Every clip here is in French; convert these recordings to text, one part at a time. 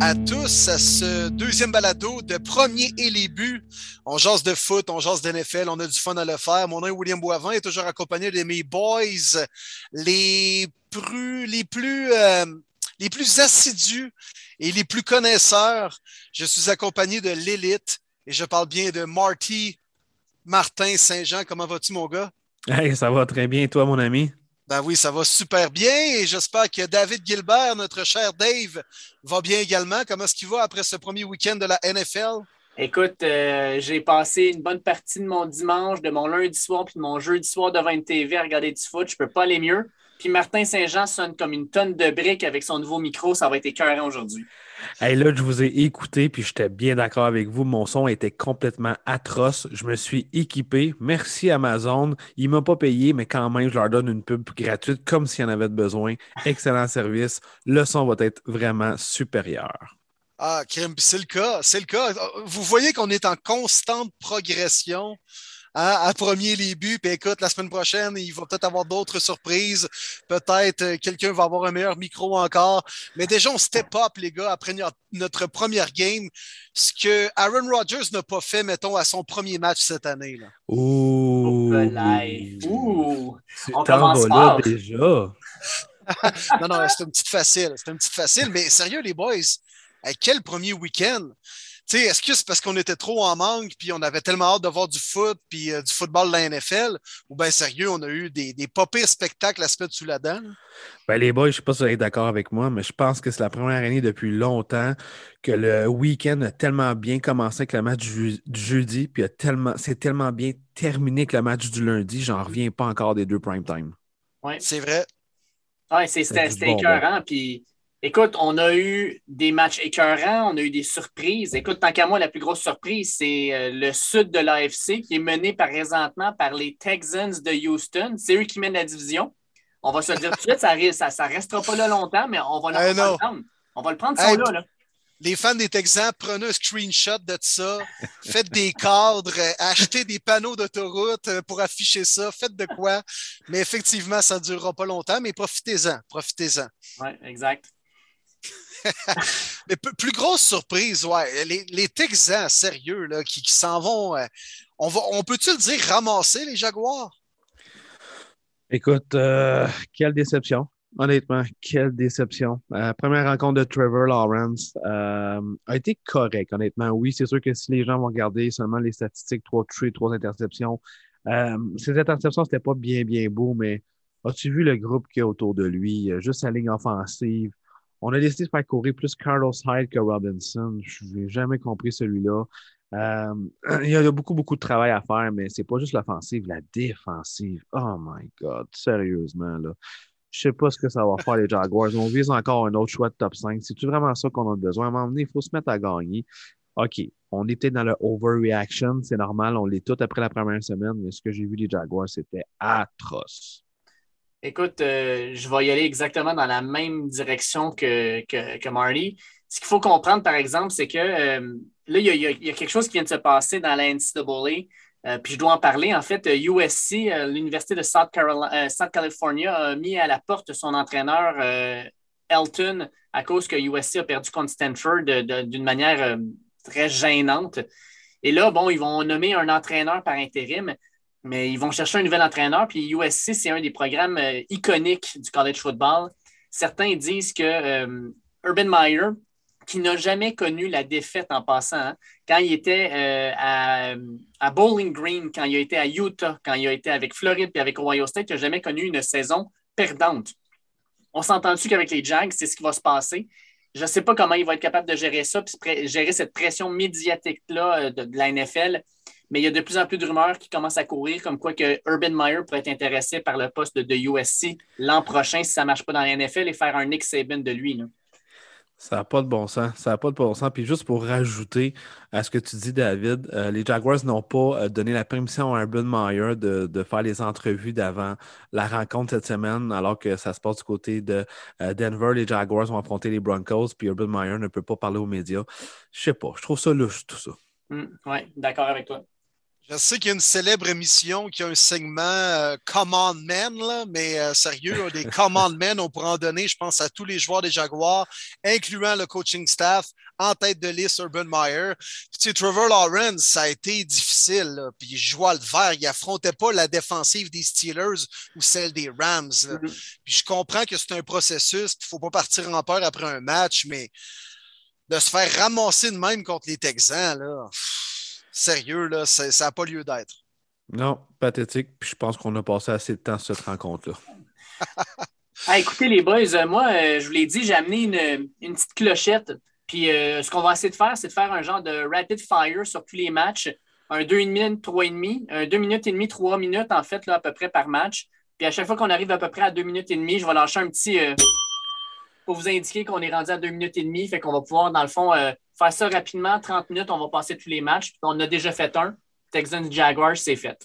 à tous à ce deuxième balado de premier et les buts. On jase de foot, on jase d'NFL, on a du fun à le faire. Mon nom est William Boivin, est toujours accompagné de mes boys, les plus, les plus, euh, les plus assidus et les plus connaisseurs. Je suis accompagné de l'élite et je parle bien de Marty Martin Saint-Jean. Comment vas-tu, mon gars? Hey, ça va très bien, toi, mon ami? Ben oui, ça va super bien et j'espère que David Gilbert, notre cher Dave, va bien également. Comment est-ce qu'il va après ce premier week-end de la NFL? Écoute, euh, j'ai passé une bonne partie de mon dimanche, de mon lundi soir puis de mon jeudi soir devant une TV à regarder du foot. Je peux pas aller mieux. Puis Martin Saint-Jean sonne comme une tonne de briques avec son nouveau micro. Ça va être écœurant aujourd'hui. Hey, là, je vous ai écouté, puis j'étais bien d'accord avec vous. Mon son était complètement atroce. Je me suis équipé. Merci Amazon. Il ne m'a pas payé, mais quand même, je leur donne une pub gratuite comme s'il y en avait besoin. Excellent service. Le son va être vraiment supérieur. Ah, crème, c'est le cas. C'est le cas. Vous voyez qu'on est en constante progression. Hein, à premier les buts. Puis écoute, la semaine prochaine, il va peut-être avoir d'autres surprises. Peut-être euh, quelqu'un va avoir un meilleur micro encore. Mais déjà, on step up, les gars, après notre première game. Ce que Aaron Rodgers n'a pas fait, mettons, à son premier match cette année. Là. Ouh! Ouh! On commence là déjà. non, non, c'est une petite facile. C'est une petite facile. Mais sérieux, les boys, quel premier week-end? Est-ce que c'est parce qu'on était trop en manque, puis on avait tellement hâte de voir du foot, puis euh, du football de la NFL, ou bien sérieux, on a eu des, des pas pires spectacles à se mettre sous la dent? Ben, les boys, je ne sais pas si vous êtes d'accord avec moi, mais je pense que c'est la première année depuis longtemps que le week-end a tellement bien commencé avec le match du, jeudi, puis c'est tellement bien terminé avec le match du lundi, j'en reviens pas encore des deux prime time. Oui, c'est vrai. Oui, c'était écœurant, puis Écoute, on a eu des matchs écœurants, on a eu des surprises. Écoute, tant qu'à moi, la plus grosse surprise, c'est euh, le sud de l'AFC qui est mené présentement par les Texans de Houston. C'est eux qui mènent la division. On va se le dire tout de suite, ça ne restera pas là longtemps, mais on va, le prendre. On va le prendre, ça là, Les fans des Texans, prenez un screenshot de ça, faites des cadres, euh, achetez des panneaux d'autoroute euh, pour afficher ça, faites de quoi. Mais effectivement, ça ne durera pas longtemps, mais profitez-en, profitez-en. Oui, exact. Mais plus grosse surprise, ouais, les, Texans, sérieux, qui, s'en vont. Euh, on, peut-tu le dire ramasser les Jaguars? Écoute, euh, quelle déception. Honnêtement, quelle déception. Euh, première rencontre de Trevor Lawrence a été correct, honnêtement. Oui, c'est sûr que si les gens vont regarder seulement les statistiques, trois touches, trois interceptions, ces interceptions, c'était pas bien, bien beau, mais as-tu vu le groupe qui est autour de lui? Juste sa ligne offensive, on a décidé de faire courir plus Carlos Hyde que Robinson. Je n'ai jamais compris celui-là. Euh, il y a beaucoup, beaucoup de travail à faire, mais c'est pas juste l'offensive, la défensive. Oh my God, sérieusement, là. Je sais pas ce que ça va faire les Jaguars. On vise encore un autre choix de top 5. C'est-tu vraiment ça qu'on a besoin? À un moment donné, il faut se mettre à gagner. OK, on était dans le overreaction, c'est normal, on l'est tout après la première semaine, mais ce que j'ai vu des Jaguars, c'était atroce. Écoute, euh, je vais y aller exactement dans la même direction que, que, Marty. Ce qu'il faut comprendre, par exemple, c'est que euh, là, il y, a, quelque chose qui vient de se passer dans la NCAA. Euh, puis je dois en parler. En fait, USC, l'Université de South, California, a mis à la porte son entraîneur Elton à cause que USC a perdu contre Stanford d'une manière très gênante. Et là, bon, ils vont nommer un entraîneur par intérim mais ils vont chercher un nouvel entraîneur. Puis USC, c'est un des programmes euh, iconiques du college football. Certains disent que euh, Urban Meyer, qui n'a jamais connu la défaite en passant, hein, quand il était euh, à, Bowling Green, quand il a été à Utah, quand il a été avec Floride et avec Ohio State, il n'a jamais connu une saison perdante. On s'entend-tu qu'avec les Jags, c'est ce qui va se passer? Je ne sais pas comment il va être capable de gérer ça, puis gérer cette pression médiatique-là de, de la NFL mais il y a de plus en plus de rumeurs qui commencent à courir, comme quoi que Urban Meyer pourrait être intéressé par le poste de, USC l'an prochain si ça ne marche pas dans la NFL et faire un Nick Saban de lui. Ça n'a pas de bon sens. Ça n'a pas de bon sens. Puis juste pour rajouter à ce que tu dis, David, euh, les Jaguars n'ont pas euh, donné la permission à Urban Meyer de, faire les entrevues d'avant la rencontre cette semaine, alors que ça se passe du côté de euh, Denver. Les Jaguars vont affronter les Broncos, puis Urban Meyer ne peut pas parler aux médias. Je sais pas. Je trouve ça louche, tout ça. Hum, oui, d'accord avec toi. Je sais qu'il y a une célèbre émission qui a un segment euh, Command Men, là, mais euh, sérieux, des Command Men, on pourrait en donner, je pense, à tous les joueurs des Jaguars, incluant le coaching staff, en tête de liste Urban Meyer. Puis, tu sais, Trevor Lawrence, ça a été difficile. Là, puis il jouait le vert, il affrontait pas la défensive des Steelers ou celle des Rams. Là. Mm-hmm. Puis je comprends que c'est un processus, il ne faut pas partir en peur après un match, mais de se faire ramasser de même contre les Texans, là sérieux, là, ça n'a pas lieu d'être. Non, pathétique. Puis je pense qu'on a passé assez de temps sur cette rencontre-là. écoutez, les boys, euh, moi, euh, je vous l'ai dit, j'ai amené une, petite clochette. Puis euh, ce qu'on va essayer de faire, c'est de faire un genre de rapid fire sur tous les matchs. Un 2,5 minutes, 3,5. Un 2 minutes et demi, 3 minutes, en fait, là, à peu près par match. Puis à chaque fois qu'on arrive à peu près à 2 minutes et demie, je vais lâcher un petit. Pour vous indiquer qu'on est rendu à 2 minutes et demie. Fait qu'on va pouvoir, dans le fond, faire ça rapidement, 30 minutes, on va passer tous les matchs. On a déjà fait un. Texans Jaguars, c'est fait.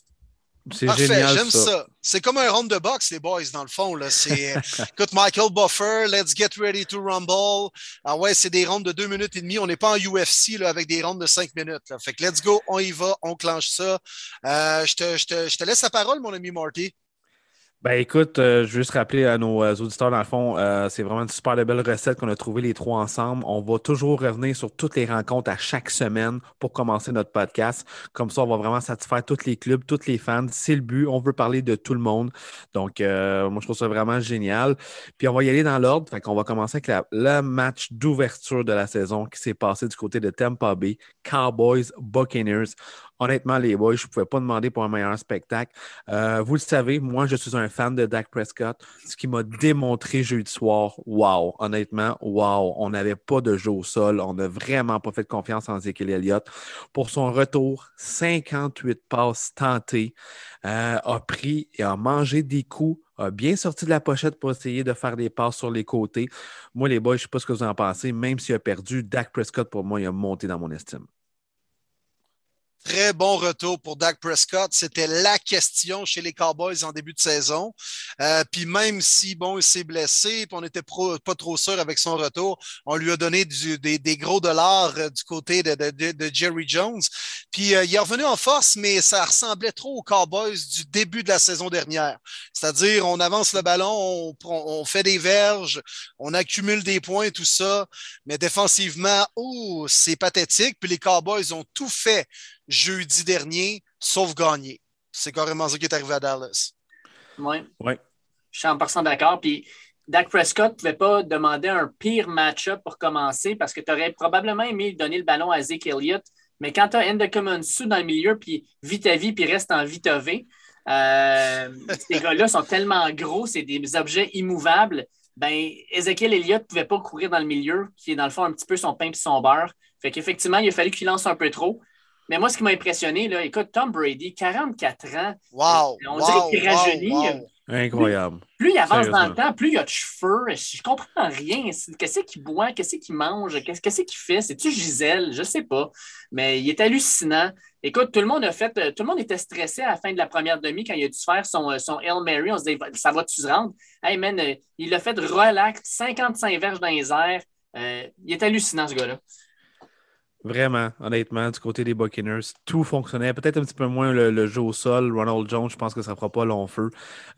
C'est génial. J'aime ça. C'est comme un round de boxe, les boys, dans le fond. Là. C'est, écoute, Michael Buffer, let's get ready to rumble. Ah ouais, c'est des rondes de deux minutes et demie. On n'est pas en UFC là, avec des rondes de cinq minutes. Là. Fait que let's go, on y va, on clenche ça. Euh, je, te, je, te, je te laisse la parole, mon ami Marty. Ben écoute, euh, je veux juste rappeler à nos euh, auditeurs, dans le fond, euh, c'est vraiment une super belle recette qu'on a trouvé les trois ensemble. On va toujours revenir sur toutes les rencontres à chaque semaine pour commencer notre podcast. Comme ça, on va vraiment satisfaire tous les clubs, tous les fans. C'est le but. On veut parler de tout le monde. Donc, moi, je trouve ça vraiment génial. Puis, on va y aller dans l'ordre. Fait qu'on va commencer avec le match d'ouverture de la saison qui s'est passé du côté de Tampa Bay, Cowboys, Buccaneers. Honnêtement, les boys, je ne pouvais pas demander pour un meilleur spectacle. Euh, vous le savez, moi, je suis un fan de Dak Prescott. Ce qui m'a démontré jeudi soir, wow, honnêtement, wow, on n'avait pas de jeu au sol. On n'a vraiment pas fait de confiance en Ezekiel Elliott. Pour son retour, 58 passes tentées, euh, a pris et a mangé des coups a bien sorti de la pochette pour essayer de faire des passes sur les côtés. Moi, les boys, je ne sais pas ce que vous en pensez. Même s'il a perdu, Dak Prescott, pour moi, il a monté dans mon estime. Très bon retour pour Dak Prescott. C'était la question chez les Cowboys en début de saison. Euh, puis même si, bon, il s'est blessé, puis on n'était pas trop sûr avec son retour, on lui a donné des, gros dollars euh, du côté de, Jerry Jones. Puis euh, il est revenu en force, mais ça ressemblait trop aux Cowboys du début de la saison dernière. C'est-à-dire, on avance le ballon, on, fait des verges, on accumule des points, tout ça. Mais défensivement, oh, c'est pathétique. Puis les Cowboys ont tout fait jeudi dernier, sauf gagner. C'est carrément ça qui est arrivé à Dallas. Oui. Ouais. Je suis en passant d'accord. Puis Dak Prescott ne pouvait pas demander un pire match-up pour commencer parce que tu aurais probablement aimé donner le ballon à Zeke Elliott. Mais quand tu as Endocomonsu dans le milieu, puis vite à vie, puis reste en vite V, euh, ces gars-là sont tellement gros, c'est des objets immovables. Ben, Ezekiel Elliott ne pouvait pas courir dans le milieu, qui est dans le fond un petit peu son pain et son beurre. Fait qu'effectivement, il a fallu qu'il lance un peu trop. Mais moi, ce qui m'a impressionné, là, écoute, Tom Brady, 44 ans. Wow! On dirait qu'il rajeunit. Incroyable. Plus, il avance dans le temps, plus il a de cheveux. Je comprends rien. Qu'est-ce qu'il boit? Qu'est-ce qu'il mange? Qu'est-ce qu'il fait? C'est-tu Gisèle? Je ne sais pas. Mais il est hallucinant. Écoute, tout le monde a fait. Tout le monde était stressé à la fin de la première demi quand il a dû faire son, son Hail Mary. On se disait, ça va-tu se rendre? Hey man, il a fait relax, 55 verges dans les airs. Euh, il est hallucinant, ce gars-là. Vraiment, honnêtement, du côté des Buccaneers, tout fonctionnait. Peut-être un petit peu moins le, jeu au sol. Ronald Jones, je pense que ça ne fera pas long feu.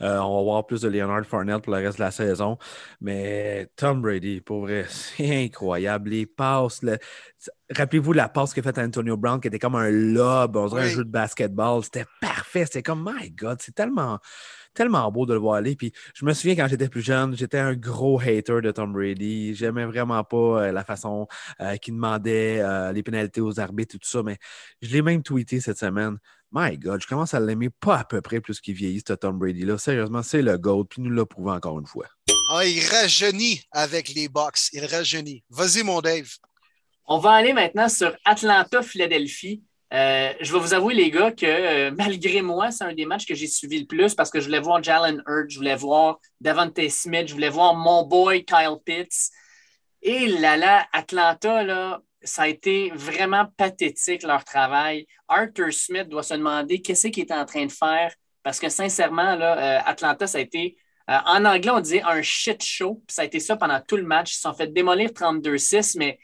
Euh, on va voir plus de Leonard Fournette pour le reste de la saison. Mais Tom Brady, pour vrai, c'est incroyable. Les passes, rappelez-vous la passe qu'a faite Antonio Brown, qui était comme un lob, on dirait un jeu de basketball. C'était parfait. C'était comme, my God, c'est tellement tellement beau de le voir aller. Puis je me souviens quand j'étais plus jeune, j'étais un gros hater de Tom Brady. J'aimais vraiment pas euh, la façon euh, qu'il demandait euh, les pénalités aux arbitres et tout ça. Mais je l'ai même tweeté cette semaine. My God, je commence à l'aimer pas à peu près plus qu'il vieillit, ce Tom Brady-là. Sérieusement, c'est le GOAT, puis nous l'a prouvé encore une fois. Ah, il rajeunit avec les box. Il rajeunit. Vas-y, mon Dave. On va aller maintenant sur Atlanta-Philadelphie. Euh, je vais vous avouer, les gars, que euh, malgré moi, c'est un des matchs que j'ai suivi le plus parce que je voulais voir Jalen Hurd, je voulais voir Devante Smith, je voulais voir mon boy Kyle Pitts. Et là, là, Atlanta, là, ça a été vraiment pathétique leur travail. Arthur Smith doit se demander qu'est-ce qu'il est en train de faire parce que sincèrement, là, euh, Atlanta, ça a été, en anglais, on disait un shit show. ça a été ça pendant tout le match. Ils se sont fait démolir 32-6, mais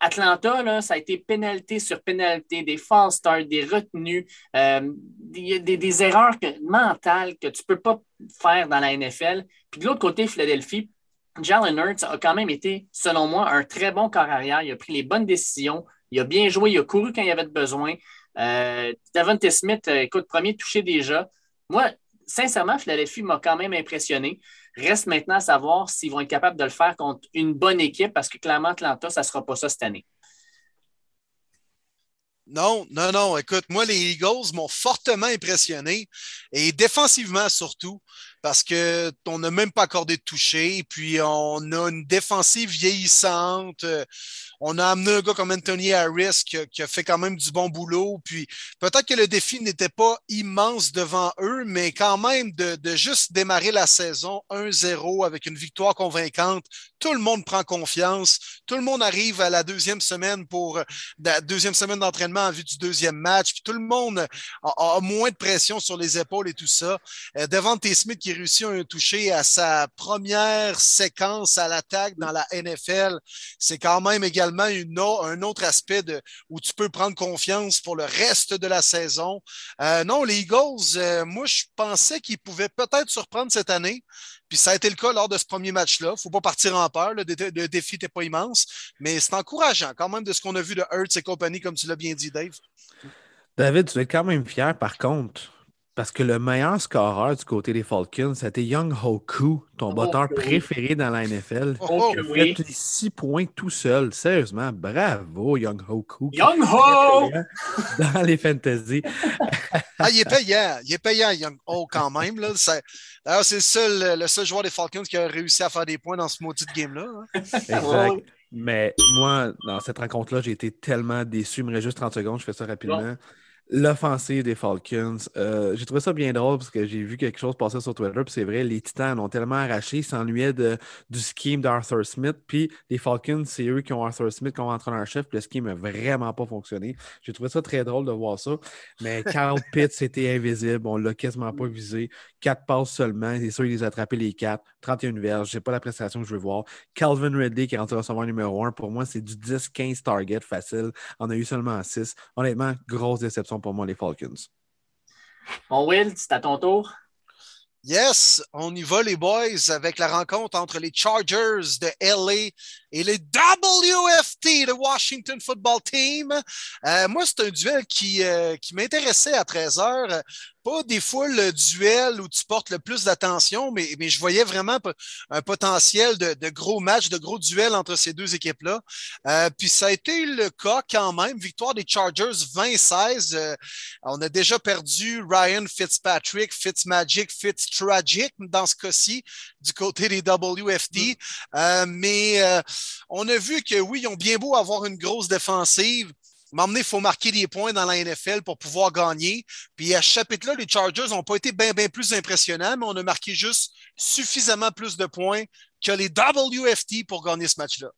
Atlanta, là, ça a été pénalité sur pénalité, des false starts, des retenues, euh, des, des, erreurs mentales que tu ne peux pas faire dans la NFL. Puis de l'autre côté, Philadelphie, Jalen Hurts a quand même été, selon moi, un très bon corps arrière. Il a pris les bonnes décisions. Il a bien joué. Il a couru quand il y avait besoin. Euh, Davante Smith, euh, écoute, premier touché déjà. Moi, sincèrement, Philadelphie m'a quand même impressionné. Reste maintenant à savoir s'ils vont être capables de le faire contre une bonne équipe parce que clairement, Atlanta, ça ne sera pas ça cette année. Non, non, non. Écoute, moi, les Eagles m'ont fortement impressionné et défensivement surtout parce qu'on n'a même pas accordé de toucher. Puis on a une défensive vieillissante. On a amené un gars comme Anthony Harris qui a, fait quand même du bon boulot. Puis peut-être que le défi n'était pas immense devant eux, mais quand même de, de juste démarrer la saison 1-0 avec une victoire convaincante, tout le monde prend confiance. Tout le monde arrive à la deuxième semaine pour la deuxième semaine d'entraînement en vue du deuxième match. Puis tout le monde a, moins de pression sur les épaules et tout ça. Euh, devant T. Smith qui réussit un toucher à sa première séquence à l'attaque dans la NFL, c'est quand même également un autre aspect où tu peux prendre confiance pour le reste de la saison. Euh, non, les Eagles, euh, moi, je pensais qu'ils pouvaient peut-être surprendre cette année. Puis ça a été le cas lors de ce premier match-là. Faut pas partir en peur. Le, défi n'était pas immense, mais c'est encourageant quand même de ce qu'on a vu de Hertz et compagnie, comme tu l'as bien dit, Dave. David, tu es quand même fier, par contre, parce que le meilleur scoreur du côté des Falcons, c'était Young Hoku, ton oh, batteur préféré dans la NFL. Oh, il a fait six points tout seul. Sérieusement, bravo, Young Hoku. Young Ho! Dans les fantasy. ah, il est payant. Il est payant, Young Ho, quand même. D'ailleurs, c'est le seul, le seul joueur des Falcons qui a réussi à faire des points dans ce maudit game-là. Hein. Exact. Mais moi, dans cette rencontre-là, j'ai été tellement déçu. Il me reste juste 30 secondes, je fais ça rapidement l'offensive des Falcons. Euh, j'ai trouvé ça bien drôle parce que j'ai vu quelque chose passer sur Twitter. Puis c'est vrai, les Titans ont tellement arraché, ils s'ennuyaient du scheme d'Arthur Smith. Puis les Falcons, c'est eux qui ont Arthur Smith comme entraîneur-chef. Puis le scheme n'a vraiment pas fonctionné. J'ai trouvé ça très drôle de voir ça. Mais Carl Pitts c'était invisible. On ne l'a quasiment pas visé. Quatre passes seulement. C'est sûr, il les a attrapés les quatre. 31 verges. Je n'ai pas la prestation que je veux voir. Calvin Ridley qui est rentré recevoir numéro 1. Pour moi, c'est du 10-15 target facile. On a eu seulement 6. Honnêtement, grosse déception pour moi, les Falcons. Bon, Will, c'est à ton tour. Yes, on y va les boys avec la rencontre entre les Chargers de LA et les WFT de Washington Football Team. Euh, moi, c'est un duel qui, euh, qui m'intéressait à 13 heures pas des fois le duel où tu portes le plus d'attention, mais, mais je voyais vraiment un potentiel de, de gros matchs, de gros duels entre ces deux équipes-là. Euh, puis ça a été le cas quand même. Victoire des Chargers 20-16. Euh, on a déjà perdu Ryan Fitzpatrick, Fitzmagic, Fitztragic dans ce cas-ci du côté des WFT. Euh, mais on a vu que oui, ils ont bien beau avoir une grosse défensive m'emmener, il faut marquer des points dans la NFL pour pouvoir gagner. Puis à ce chapitre-là, les Chargers n'ont pas été bien, plus impressionnants, mais on a marqué juste suffisamment plus de points que les WFT pour gagner ce match-là.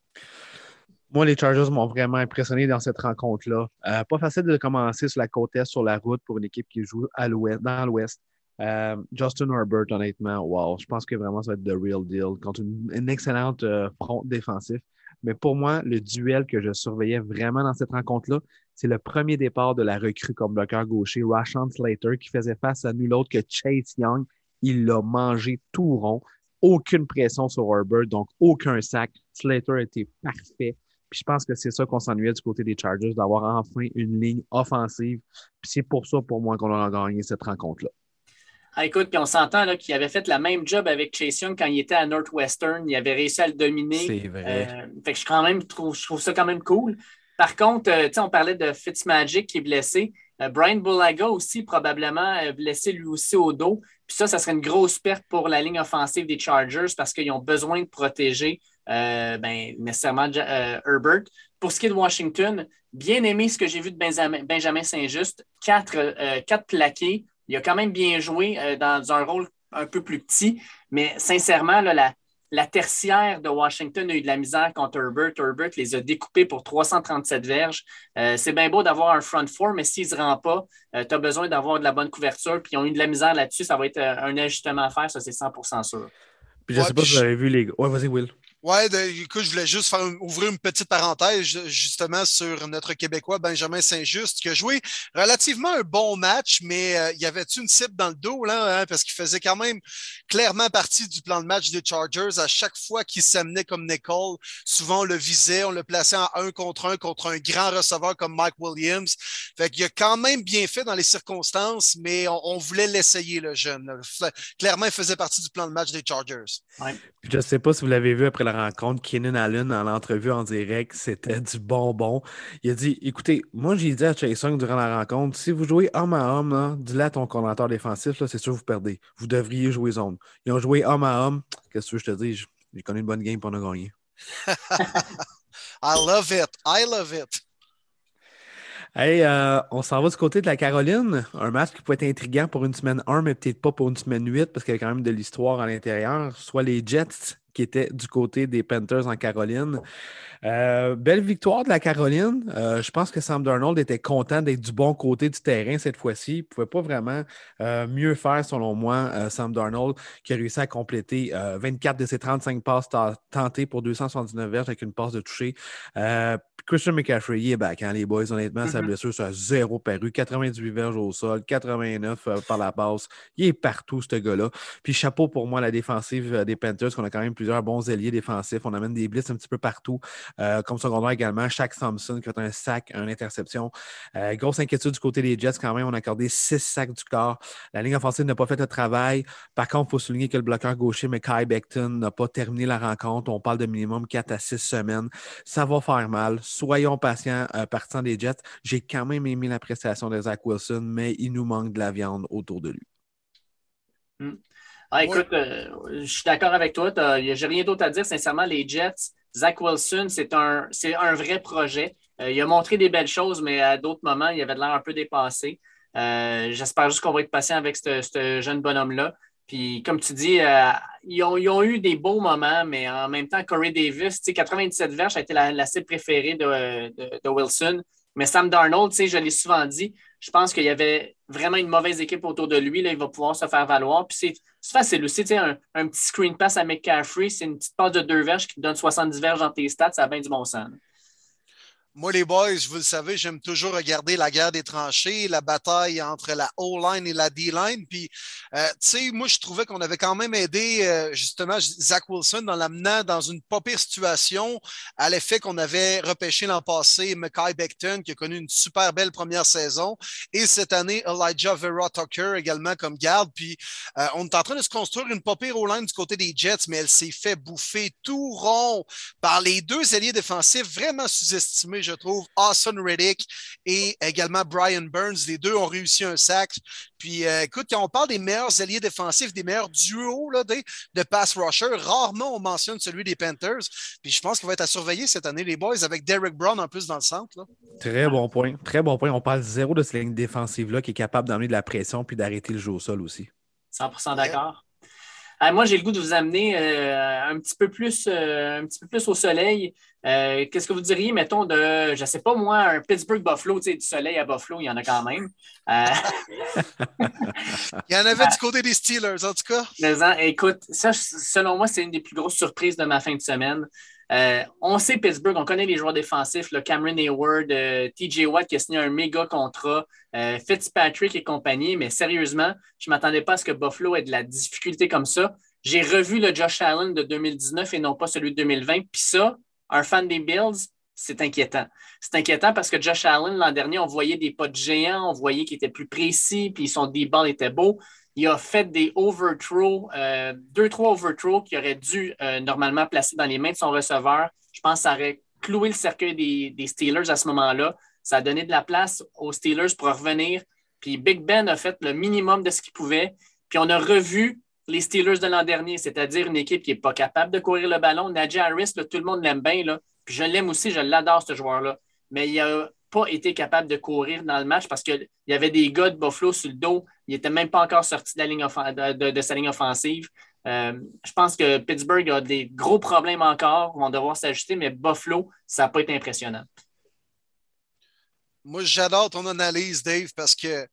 Moi, les Chargers m'ont vraiment impressionné dans cette rencontre-là. Euh, pas facile de commencer sur la côte est sur la route pour une équipe qui joue à dans l'ouest. Euh, Justin Herbert, honnêtement, wow, je pense que vraiment ça va être the real deal contre une, excellente euh, front défensif. Mais pour moi, le duel que je surveillais vraiment dans cette rencontre-là, c'est le premier départ de la recrue comme bloqueur gaucher, Rashawn Slater, qui faisait face à nul autre que Chase Young. Il l'a mangé tout rond. Aucune pression sur Herbert, donc aucun sac. Slater était parfait. Puis je pense que c'est ça qu'on s'ennuyait du côté des Chargers, d'avoir enfin une ligne offensive. Puis c'est pour ça, pour moi, qu'on a gagné cette rencontre-là. Ah, écoute, puis on s'entend qu'il avait fait la même job avec Chase Young quand il était à Northwestern. Il avait réussi à le dominer. C'est vrai. Euh, fait que je, quand même, trouve, je trouve ça quand même cool. Par contre, euh, on parlait de Fitzmagic qui est blessé. Euh, Brian Bulaga aussi, probablement blessé lui aussi au dos. Puis ça, ça serait une grosse perte pour la ligne offensive des Chargers parce qu'ils ont besoin de protéger ben, nécessairement Herbert. Pour ce qui est de Washington, bien aimé ce que j'ai vu de Benjamin, Benjamin Saint-Just. Quatre, quatre plaqués. Il a quand même bien joué euh, dans un rôle un peu plus petit, mais sincèrement, la, la tertiaire de Washington a eu de la misère contre Herbert. Herbert les a découpés pour 337 verges. Euh, c'est bien beau d'avoir un front four, mais s'il ne se rend pas, euh, tu as besoin d'avoir de la bonne couverture. Puis ils ont eu de la misère là-dessus. Ça va être un ajustement à faire, ça, c'est 100% sûr. Puis je ne sais pas si vous avez vu les. Ouais, vas-y, Will. Ouais, écoute, je voulais juste faire ouvrir une petite parenthèse justement sur notre Québécois Benjamin Saint-Just qui a joué relativement un bon match, mais euh, il y avait une cible dans le dos là, hein, parce qu'il faisait quand même clairement partie du plan de match des Chargers. À chaque fois qu'il s'amenait comme Nicole, souvent on le visait, on le plaçait en un contre un contre un grand receveur comme Mike Williams. Fait qu'il a quand même bien fait dans les circonstances, mais on, voulait l'essayer le jeune. Clairement, il faisait partie du plan de match des Chargers. Ouais. Je ne sais pas si vous l'avez vu après la rencontre, Keenan Allen, en l'entrevue en direct, c'était du bonbon. Il a dit Écoutez, moi, j'ai dit à Chase Young durant la rencontre si vous jouez homme à homme, dis-le à ton coordinateur défensif, c'est sûr que vous perdez. Vous devriez jouer zone. Ils ont joué homme à homme. Qu'est-ce que je te dis J'ai connu une bonne game pour nous gagner. I love it. I love it. Hey, euh, on s'en va du côté de la Caroline. Un match qui peut être intriguant pour une semaine 1, mais peut-être pas pour une semaine 8 parce qu'il y a quand même de l'histoire à l'intérieur. Soit les Jets qui étaient du côté des Panthers en Caroline. Euh, belle victoire de la Caroline. Euh, je pense que Sam Darnold était content d'être du bon côté du terrain cette fois-ci. Il ne pouvait pas vraiment mieux faire, selon moi, Sam Darnold, qui a réussi à compléter 24 de ses 35 passes tentées pour 279 verges avec une passe de toucher. Christian McCaffrey, il est back, hein, les boys. Honnêtement, sa mm-hmm. blessure, ça a zéro paru. 98 verges au sol, 89 euh, par la passe. Il est partout, ce gars-là. Puis chapeau pour moi, la défensive euh, des Panthers, qu'on a quand même plusieurs bons alliés défensifs. On amène des blitz un petit peu partout. Euh, comme secondaire également, Shaq Thompson qui a un sac, une interception. grosse inquiétude du côté des Jets quand même. On a accordé six sacs du corps. La ligne offensive n'a pas fait le travail. Par contre, il faut souligner que le bloqueur gaucher, Mackay Beckton, n'a pas terminé la rencontre. On parle de minimum 4 à 6 semaines. Ça va faire mal soyons patients, euh, partant des Jets. J'ai quand même aimé l'appréciation de Zach Wilson, mais il nous manque de la viande autour de lui. Hmm. Ah, écoute, euh, je suis d'accord avec toi. J'ai rien d'autre à dire. Sincèrement, les Jets, Zach Wilson, c'est un, vrai projet. Euh, il a montré des belles choses, mais à d'autres moments, il avait l'air un peu dépassé. J'espère juste qu'on va être patient avec ce jeune bonhomme-là. Puis, comme tu dis, euh, ils, ont, eu des beaux moments, mais en même temps, Corey Davis, 97 verges a été la, cible préférée de, Wilson. Mais Sam Darnold, je l'ai souvent dit, je pense qu'il y avait vraiment une mauvaise équipe autour de lui. Là, il va pouvoir se faire valoir. Puis c'est facile aussi, un, un petit screen pass à McCaffrey, c'est une petite passe de deux verges qui te donne 70 verges dans tes stats, ça a bien du bon sens. Moi, les boys, vous le savez, j'aime toujours regarder la guerre des tranchées, la bataille entre la O-line et la D-line. Puis, euh, tu sais, moi, je trouvais qu'on avait quand même aidé euh, justement Zach Wilson dans l'amenant dans une pas pire situation à l'effet qu'on avait repêché l'an passé Mackay Beckton, qui a connu une super belle première saison. Et cette année, Elijah Vera Tucker également comme garde. Puis, euh, on est en train de se construire une pas pire O-line du côté des Jets, mais elle s'est fait bouffer tout rond par les deux alliés défensifs vraiment sous-estimés je trouve, Austin Reddick et également Brian Burns. Les deux ont réussi un sac. Puis, euh, écoute, quand on parle des meilleurs alliés défensifs, des meilleurs duos là, de, de pass rusher, rarement on mentionne celui des Panthers. Puis, je pense qu'il va être à surveiller cette année, les boys, avec Derek Brown en plus dans le centre. Très bon point. Très bon point. On parle zéro de cette ligne défensive-là qui est capable d'amener de la pression puis d'arrêter le jeu au sol aussi. 100% d'accord. Ah, moi, j'ai le goût de vous amener euh, un, petit peu plus, euh, un petit peu plus au soleil. Euh, qu'est-ce que vous diriez, mettons, de, je ne sais pas moi, un Pittsburgh Buffalo, tu sais, du soleil à Buffalo, il y en a quand même. il y en avait du côté des Steelers, en tout cas. Mais, écoute, ça, selon moi, c'est une des plus grosses surprises de ma fin de semaine. Euh, on sait Pittsburgh, on connaît les joueurs défensifs, le Cameron Hayward, euh, TJ Watt qui a signé un méga contrat, euh, Fitzpatrick et compagnie, mais sérieusement, je ne m'attendais pas à ce que Buffalo ait de la difficulté comme ça. J'ai revu le Josh Allen de 2019 et non pas celui de 2020. Puis ça, un fan des Bills, c'est inquiétant. C'est inquiétant parce que Josh Allen, l'an dernier, on voyait des de géants, on voyait qu'il était plus précis, puis son D-ball était beau il a fait des overthrows, euh, deux, trois overthrows qu'il aurait dû euh, normalement placer dans les mains de son receveur. Je pense que ça aurait cloué le cercueil des, Steelers à ce moment-là. Ça a donné de la place aux Steelers pour revenir. Puis Big Ben a fait le minimum de ce qu'il pouvait. Puis on a revu les Steelers de l'an dernier, c'est-à-dire une équipe qui n'est pas capable de courir le ballon. Najee Harris, tout le monde l'aime bien. Puis je l'aime aussi, je l'adore, ce joueur-là. Mais il a pas été capable de courir dans le match parce qu'il y avait des gars de Buffalo sur le dos. Il n'était même pas encore sorti de, sa ligne offensive. Euh, je pense que Pittsburgh a des gros problèmes encore, vont devoir s'ajuster, mais Buffalo, ça n'a pas été impressionnant. Moi, j'adore ton analyse, Dave, parce que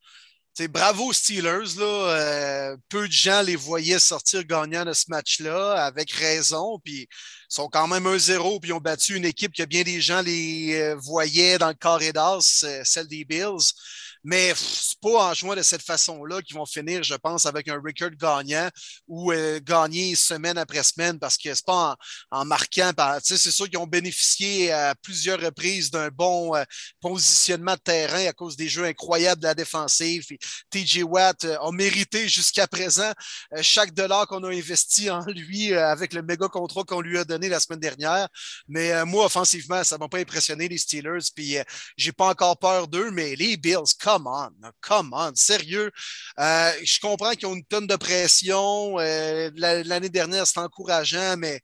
bravo Steelers. Là, euh, peu de gens les voyaient sortir gagnants de ce match-là, avec raison. Puis ils sont quand même 1-0, puis ils ont battu une équipe que bien des gens les euh, voyaient dans le carré d'as, celle des Bills. Mais c'est pas en jouant de cette façon-là qu'ils vont finir, je pense, avec un record gagnant ou euh, gagner semaine après semaine parce que c'est pas en, marquant. C'est sûr qu'ils ont bénéficié à plusieurs reprises d'un bon euh, positionnement de terrain à cause des jeux incroyables de la défensive. TJ Watt euh, a mérité jusqu'à présent chaque dollar qu'on a investi en lui avec le méga contrat qu'on lui a donné la semaine dernière. Mais moi, offensivement, ça m'a pas impressionné les Steelers. Puis j'ai pas encore peur d'eux, mais les Bills, come on, come on, sérieux. Euh, je comprends qu'ils ont une tonne de pression. Euh, l'année dernière, c'est encourageant, mais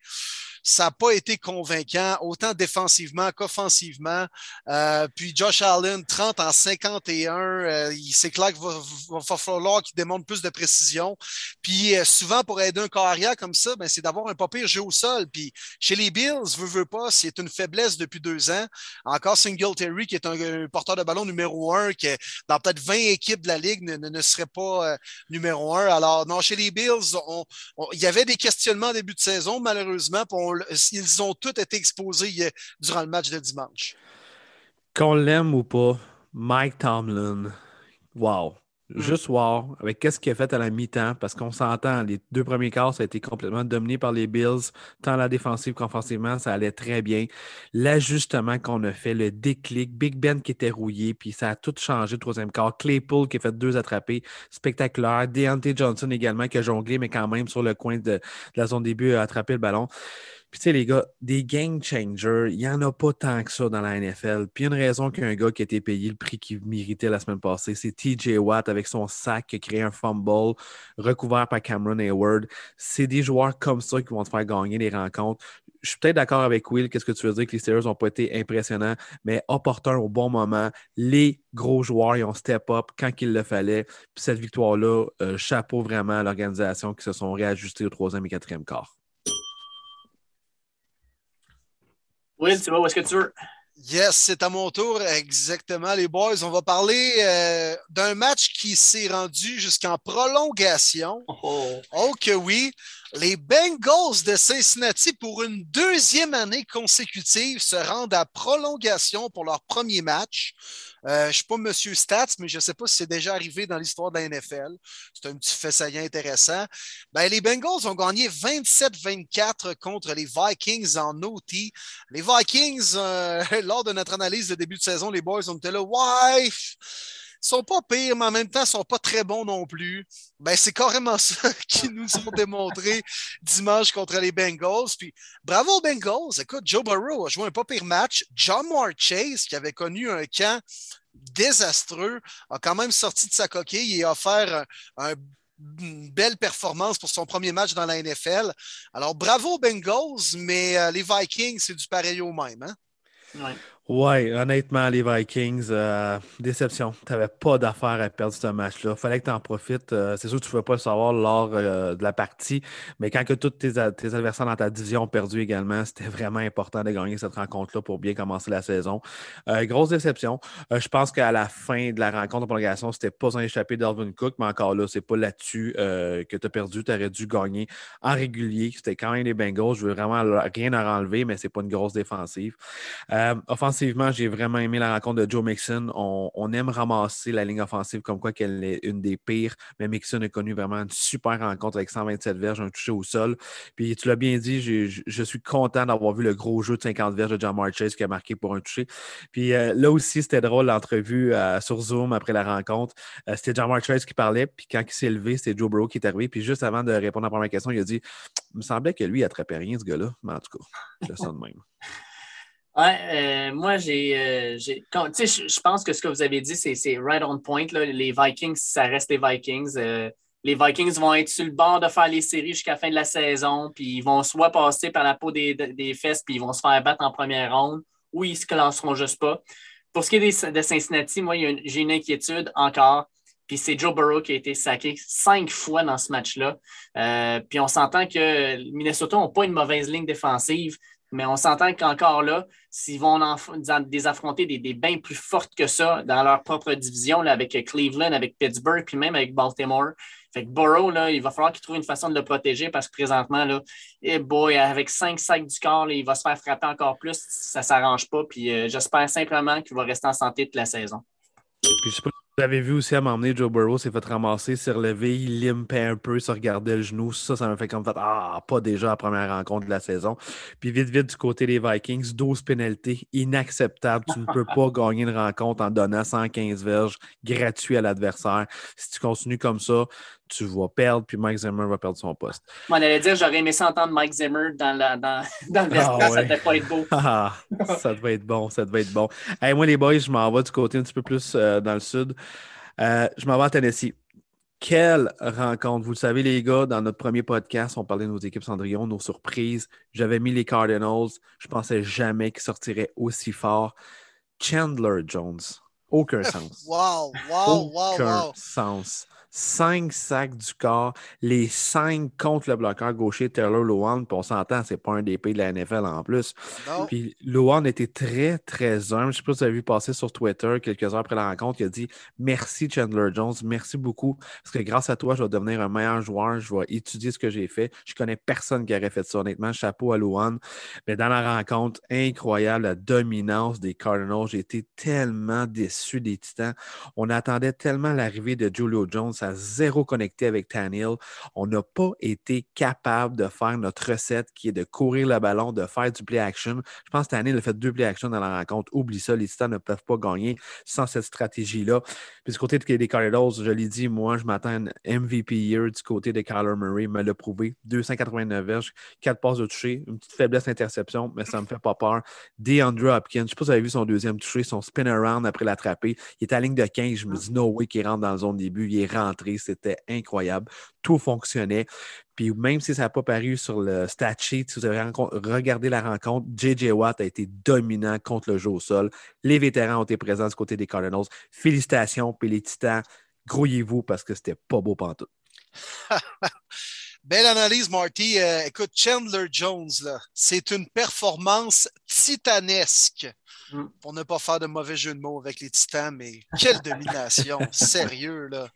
ça n'a pas été convaincant, autant défensivement qu'offensivement. Euh, puis Josh Allen, 30 en 51, euh, c'est clair qu'il va, falloir qu'il démontre plus de précision. Puis euh, souvent, pour aider un carrière comme ça, ben, c'est d'avoir un pas pire jeu au sol. Puis chez les Bills, veut, veut pas, c'est une faiblesse depuis deux ans. Encore Singletary, qui est un, porteur de ballon numéro un, qui dans peut-être 20 équipes de la Ligue ne, ne, serait pas numéro un. Alors, non, chez les Bills, il y avait des questionnements en début de saison, malheureusement. Ils ont tous été exposés durant le match de dimanche. Qu'on l'aime ou pas, Mike Tomlin, wow. Mm. Juste wow, avec qu'est-ce qu'il a fait à la mi-temps, parce qu'on s'entend, les deux premiers quarts, ça a été complètement dominé par les Bills, tant la défensive qu'offensivement, ça allait très bien. L'ajustement qu'on a fait, le déclic, Big Ben qui était rouillé, puis ça a tout changé le troisième quart. Claypool qui a fait deux attrapés, spectaculaire. Deontay Johnson également qui a jonglé, mais quand même sur le coin de, de la zone début a attrapé le ballon. Puis, tu sais, les gars, des game changers, il n'y en a pas tant que ça dans la NFL. Puis, une raison qu'un gars qui a été payé le prix qu'il méritait la semaine passée, c'est TJ Watt avec son sac qui a créé un fumble recouvert par Cameron Hayward. C'est des joueurs comme ça qui vont te faire gagner les rencontres. Je suis peut-être d'accord avec Will, qu'est-ce que tu veux dire, que les Steelers n'ont pas été impressionnants, mais opportuns au bon moment. Les gros joueurs, ils ont step up quand il le fallait. Puis cette victoire-là, euh, chapeau vraiment à l'organisation qui se sont réajustés au troisième et quatrième quart. Will, tu vas où est-ce que tu veux? Yes, c'est à mon tour, exactement, les boys. On va parler euh, d'un match qui s'est rendu jusqu'en prolongation. Oh. oh. que oui. Les Bengals de Cincinnati, pour une deuxième année consécutive, se rendent à prolongation pour leur premier match. Euh, je ne suis pas Monsieur Stats, mais je ne sais pas si c'est déjà arrivé dans l'histoire de la NFL. C'est un petit fait saillant intéressant. Ben, les Bengals ont gagné 27-24 contre les Vikings en OT. Les Vikings, euh, lors de notre analyse de début de saison, les boys, ont été là, ouais, sont pas pires, mais en même temps, sont pas très bons non plus. Ben, c'est carrément ça qu'ils nous ont démontré dimanche contre les Bengals. Puis, bravo Bengals. Écoute, Joe Burrow a joué un pas pire match. John Moore Chase, qui avait connu un camp désastreux, a quand même sorti de sa coquille et a offert une belle performance pour son premier match dans la NFL. Alors, bravo Bengals, mais euh, les Vikings, c'est du pareil au même. Hein? Honnêtement, les Vikings, euh, déception. Tu n'avais pas d'affaire à perdre ce match-là. fallait que tu en profites. Euh, c'est sûr que tu ne pouvais pas le savoir lors euh, de la partie, mais quand que tous tes, adversaires dans ta division ont perdu également, c'était vraiment important de gagner cette rencontre-là pour bien commencer la saison. grosse déception. je pense qu'à la fin de la rencontre de prolongation, c'était pas un échappé d'Alvin Cook, mais encore là, c'est pas là-dessus que tu as perdu. Tu aurais dû gagner en régulier. C'était quand même les Bengals. Je veux vraiment rien à enlever, mais c'est pas une grosse défensive. offensive offensivement, j'ai vraiment aimé la rencontre de Joe Mixon. On, aime ramasser la ligne offensive comme quoi qu'elle est une des pires, mais Mixon a connu vraiment une super rencontre avec 127 verges, un touché au sol. Puis tu l'as bien dit, je suis content d'avoir vu le gros jeu de 50 verges de John Marchese qui a marqué pour un touché. Puis euh, là aussi, c'était drôle l'entrevue euh, sur Zoom après la rencontre. Euh, c'était John Marchese qui parlait, puis quand il s'est levé, c'était Joe Burrow qui est arrivé. Puis juste avant de répondre à la première question, il a dit Il me semblait que lui, il attrapait rien, ce gars-là. Mais en tout cas, je sens de même. Ouais, euh, moi, j'ai. Euh, je pense que ce que vous avez dit, c'est right on point. Là. Les Vikings, ça reste les Vikings. Euh, les Vikings vont être sur le bord de faire les séries jusqu'à la fin de la saison, puis ils vont soit passer par la peau des, des fesses, puis ils vont se faire battre en première ronde, ou ils se classeront juste pas. Pour ce qui est de Cincinnati, moi, j'ai une inquiétude encore. Puis c'est Joe Burrow qui a été saqué cinq fois dans ce match-là. puis on s'entend que Minnesota n'a pas une mauvaise ligne défensive, Mais on s'entend qu'encore là, s'ils vont en, des affronter des, des bains plus fortes que ça dans leur propre division, là, avec Cleveland, avec Pittsburgh, puis même avec Baltimore. Fait que Burrow, là, il va falloir qu'il trouve une façon de le protéger parce que présentement, là, eh boy, avec cinq sacs du corps, il va se faire frapper encore plus. Ça ne s'arrange pas. Puis euh, j'espère simplement qu'il va rester en santé toute la saison. Vous avez vu aussi à m'emmener, Joe Burrow s'est fait ramasser, s'est relevé, il limpait un peu, se regardait le genou. Ça, ça m'a fait comme fait Ah, pas déjà la première rencontre de la saison. Puis vite, vite, du côté des Vikings, 12 pénalités, inacceptable. Tu ne peux pas gagner une rencontre en donnant 115 verges gratuits à l'adversaire. Si tu continues comme ça, tu vas perdre, puis Mike Zimmer va perdre son poste. on allait dire, j'aurais aimé ça entendre Mike Zimmer dans, la, dans, dans le vestiaire, ah, ça devait pas être beau. Ah, ça devait être bon, ça devait être bon. Hey, moi, les boys, je m'en vais du côté un petit peu plus euh, dans le sud. Euh, je m'en vais à Tennessee. Quelle rencontre! Vous le savez, les gars, dans notre premier podcast, on parlait de nos équipes Cendrillon, nos surprises. J'avais mis les Cardinals. Je pensais jamais qu'ils sortiraient aussi fort. Chandler Jones. Aucun sens. Wow, wow, wow, Aucun sens cinq sacs du corps, les cinq contre le bloqueur gaucher Taylor Lowan. Puis on s'entend, c'est pas un DP de la NFL en plus. Puis Lowan était très, très humble. Je sais pas si vous avez vu passer sur Twitter quelques heures après la rencontre. Il a dit Merci Chandler Jones, merci beaucoup. Parce que grâce à toi, je vais devenir un meilleur joueur. Je vais étudier ce que j'ai fait. Je connais personne qui aurait fait ça, honnêtement. Chapeau à Lowan. Mais dans la rencontre, incroyable, la dominance des Cardinals. J'ai été tellement déçu des Titans. On attendait tellement l'arrivée de Julio Jones zéro connecté avec Tannehill. On n'a pas été capable de faire notre recette qui est de courir le ballon, de faire du play action. Je pense que Tannehill a fait deux play action dans la rencontre. Oublie ça, les Titans ne peuvent pas gagner sans cette stratégie-là. Puis du côté des Cardinals, je l'ai dit, moi, je m'attends à MVP year du côté de Kyler Murray, me l'a prouvé. 289 verges, 4 passes de toucher, une petite faiblesse d'interception, mais ça ne me fait pas peur. DeAndre Hopkins, je ne sais pas si vous avez vu son deuxième toucher, son spin around après l'attraper. Il est à ligne de 15. Je me dis, no way qu'il rentre dans la zone début. Il est rentré c'était incroyable. Tout fonctionnait. Puis même si ça n'a pas paru sur le stat sheet, si vous avez regardé la rencontre, J.J. Watt a été dominant contre le jeu au sol. Les vétérans ont été présents du côté des Cardinals. Félicitations, puis les Titans, grouillez-vous parce que c'était pas beau pantoute. Belle analyse, Marty. Euh, écoute, Chandler Jones, c'est une performance titanesque. Mm. Pour ne pas faire de mauvais jeu de mots avec les Titans, mais quelle domination! Sérieux, là.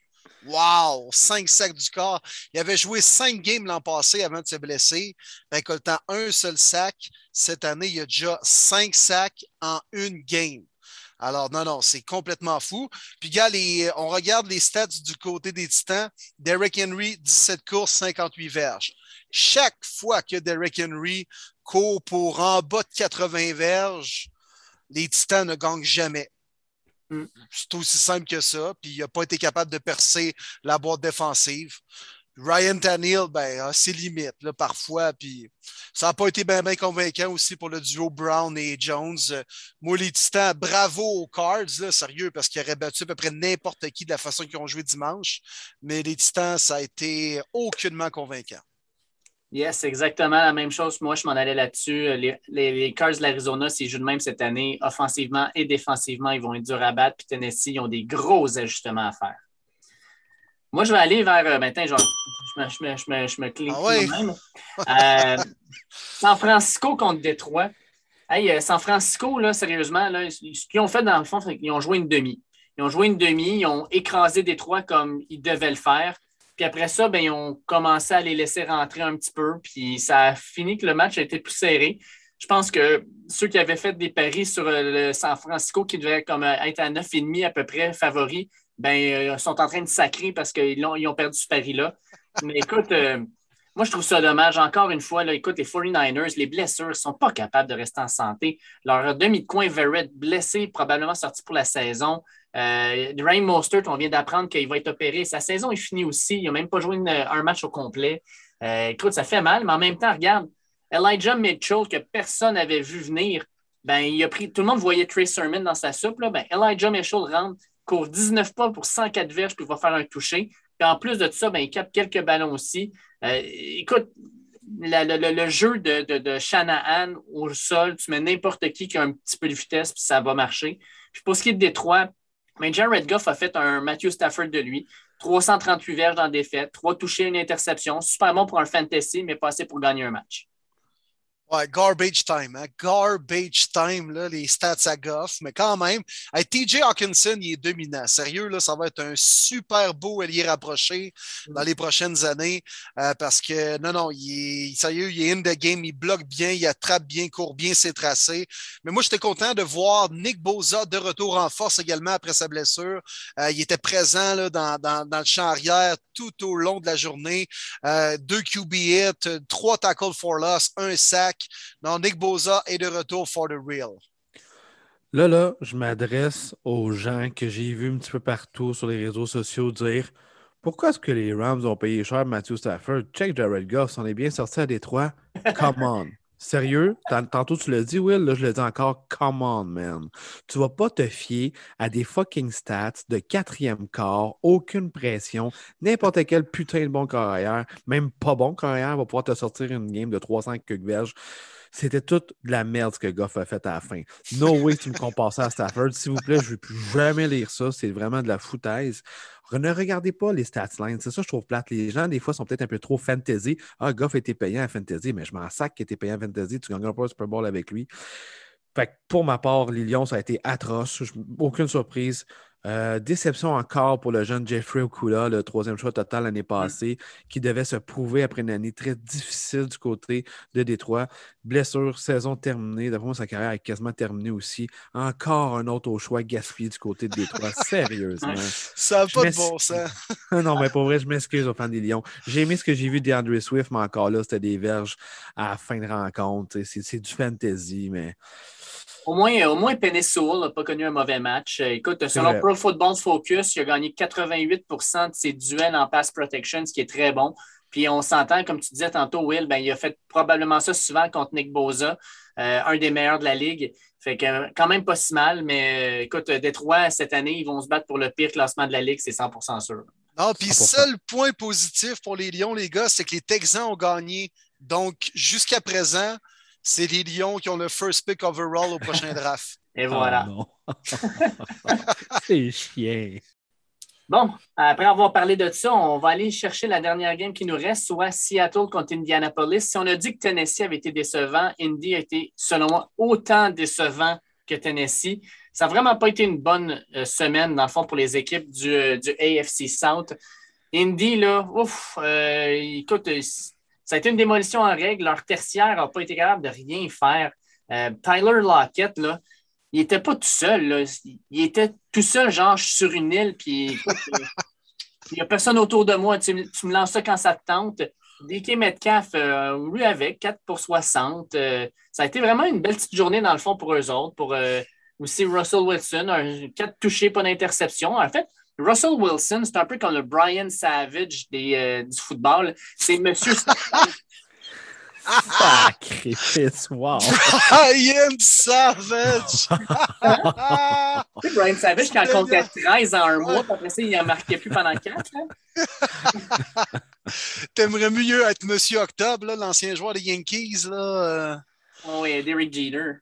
Wow! Cinq sacs du corps. Il avait joué cinq games l'an passé avant de se blesser. Récoltant un seul sac. Cette année, il y a déjà cinq sacs en une game. Alors, non, non, c'est complètement fou. Puis, gars, on regarde les stats du côté des Titans. Derrick Henry, 17 courses, 58 verges. Chaque fois que Derrick Henry court pour en bas de 80 verges, les Titans ne gagnent jamais. Mm. C'est aussi simple que ça. Puis il n'a pas été capable de percer la boîte défensive. Ryan Tannehill, ben, a ses limites là, parfois. Puis ça n'a pas été bien convaincant aussi pour le duo Brown et Jones. Moi, les Titans, bravo aux Cards, sérieux, parce qu'ils auraient battu à peu près n'importe qui de la façon qu'ils ont joué dimanche. Mais les Titans, ça a été aucunement convaincant. Yes, exactement la même chose. Moi, je m'en allais là-dessus. Les, les, Cars de l'Arizona, s'ils jouent de même cette année, offensivement et défensivement, ils vont être durs à battre. Puis Tennessee, ils ont des gros ajustements à faire. Moi, je vais aller vers. Euh, maintenant, je, me, je, me, je, me, je me clique ah même. Euh, San Francisco contre Détroit. Hey, euh, San Francisco, là, sérieusement, là, ce qu'ils ont fait dans le fond, c'est qu'ils ont joué une demi. Ils ont joué une demi, ils ont écrasé Détroit comme ils devaient le faire. Puis après ça, ben, ils à les laisser rentrer un petit peu. Puis ça a fini que le match a été plus serré. Je pense que ceux qui avaient fait des paris sur euh, le San Francisco, qui devait comme euh, être à 9,5 à peu près favoris, ben, euh, sont en train de sacrer parce qu'ils ont, ils ont perdu ce pari-là. Mais écoute, moi, je trouve ça dommage. Encore une fois, là, écoute, les 49ers, les blessures ne sont pas capables de rester en santé. Leur demi de coin, Verrett, blessé, probablement sorti pour la saison. Euh, Rain Mostert, on vient d'apprendre qu'il va être opéré. Sa saison est finie aussi. Il n'a même pas joué un match au complet. Euh, écoute, ça fait mal, mais en même temps, regarde, Elijah Mitchell, que personne n'avait vu venir, ben, il a pris, tout le monde voyait Trey Sermon dans sa soupe. Ben, Elijah Mitchell rentre, court 19 pas pour 104 verges, puis va faire un toucher. Puis en plus de ça, ben, il capte quelques ballons aussi. Euh, écoute, le, jeu de, de, de, Shanahan au sol, tu mets n'importe qui qui a un petit peu de vitesse, puis ça va marcher. Puis pour ce qui est de Détroit, mais Jared Goff a fait un Matthew Stafford de lui. 338 verges dans défaite, 3 touchés, une interception. Super bon pour un fantasy, mais pas assez pour gagner un match. Ouais, garbage time, hein? Garbage time, là, les stats à Goff, mais quand même, TJ Hawkinson, il est dominant. Sérieux, là, ça va être un super beau allié rapproché dans les prochaines années euh, parce que, non, non, il est, sérieux, il est in the game, il bloque bien, il attrape bien, court bien ses tracés. Mais moi, j'étais content de voir Nick Boza de retour en force également après sa blessure. Euh, il était présent là, dans, dans, dans, le champ arrière tout au long de la journée. Euh, deux QB hits, trois tackles for loss, un sac. Non, Nick Boza est de retour for the real. Là, là, je m'adresse aux gens que j'ai vus un petit peu partout sur les réseaux sociaux dire Pourquoi est-ce que les Rams ont payé cher Matthew Stafford? Check Jared Goff, on est bien sorti à Détroit. Come on. Sérieux? Tantôt, tu l'as dit, Will, là, je le dis encore. Come on, man. Tu vas pas te fier à des fucking stats de quatrième quart, aucune pression, n'importe quel putain de bon carrière, même pas bon carrière, va pouvoir te sortir une game de 300 quelques verges. C'était toute de la merde ce que Goff a fait à la fin. No way tu me compares à Stafford. S'il vous plaît, je ne veux plus jamais lire ça. C'est vraiment de la foutaise. Ne regardez pas les stats lines. C'est ça, je trouve plate. Les gens, des fois, sont peut-être un peu trop fantasy. Ah, Goff était payant à fantasy, mais je m'en sac qu'il était payant à fantasy. Tu ne gagneras pas le Super Bowl avec lui. Fait pour ma part, les Lions, ça a été atroce. Aucune surprise. Euh, déception encore pour le jeune Jeffrey Okula, le troisième choix total l'année mm. passée, qui devait se prouver après une année très difficile du côté de Détroit. Blessure, saison terminée. D'après moi, sa carrière est quasiment terminée aussi. Encore un autre au choix gaspillé du côté de Détroit. Sérieusement. Ça n'a pas de bon sens. non, mais pour vrai, je m'excuse aux fans des Lions. J'ai aimé ce que j'ai vu d'Andre Swift, mais encore là, c'était des verges à la fin de rencontre. C'est du fantasy, mais. Au moins, au moins n'a pas connu un mauvais match. Euh, écoute, selon Pro Football Focus, il a gagné 88% de ses duels en pass protection, ce qui est très bon. Puis on s'entend, comme tu disais tantôt, Will, ben, il a fait probablement ça souvent contre Nick Boza, euh, un des meilleurs de la ligue. Fait que quand même pas si mal, mais euh, écoute, Détroit, cette année, ils vont se battre pour le pire classement de la ligue, c'est 100% sûr. Non, puis seul point positif pour les Lions, les gars, c'est que les Texans ont gagné. Donc, jusqu'à présent, c'est les Lions qui ont le first pick overall au prochain draft. Et voilà. Ah, c'est chien. Bon, après avoir parlé de ça, on va aller chercher la dernière game qui nous reste, soit Seattle contre Indianapolis. Si on a dit que Tennessee avait été décevant, Indy a été, selon moi, autant décevant que Tennessee. Ça n'a vraiment pas été une bonne euh, semaine, dans le fond, pour les équipes du, euh, du AFC South. Indy, là, ouf, euh, écoute, ça a été une démolition en règle. Leur tertiaire n'a pas été capable de rien faire. Euh, Tyler Lockett, là, il n'était pas tout seul. Il était tout seul, genre, sur une île, puis il n'y a personne autour de moi. Tu, me lances ça quand ça te tente. DK Metcalf, euh, lui avec, 4 pour 60. Euh, ça a été vraiment une belle petite journée, dans le fond, pour eux autres. Pour aussi Russell Wilson, 4 touchés, pas d'interception. En fait, Russell Wilson, c'est un peu comme le Brian Savage des, euh, du football. C'est Monsieur. Sacrifice, wow! Brian Savage! c'est Brian Savage qui en comptait 13 en un mois, puis après ça, il n'en marquait plus pendant 4. T'aimerais mieux être Monsieur Octobre, l'ancien joueur des Yankees. Là. Euh. Oh, oui, Derek Jeter.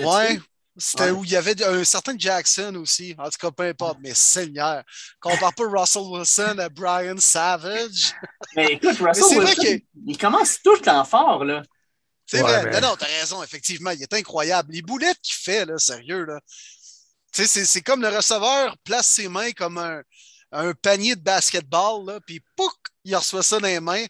Ouais, c'était où il y avait un certain Jackson aussi. En tout cas, peu importe, mais Seigneur. Qu'on parle pas Russell Wilson à Brian Savage. Mais écoute, Russell Wilson, il commence tout le temps fort, là. C'est vrai. Mais... Non, t'as raison, effectivement. Il est incroyable. Les boulettes qu'il fait, là, sérieux, là. Tu sais, c'est comme le receveur place ses mains comme un, un panier de basketball, là, puis pouc, il reçoit ça dans les mains.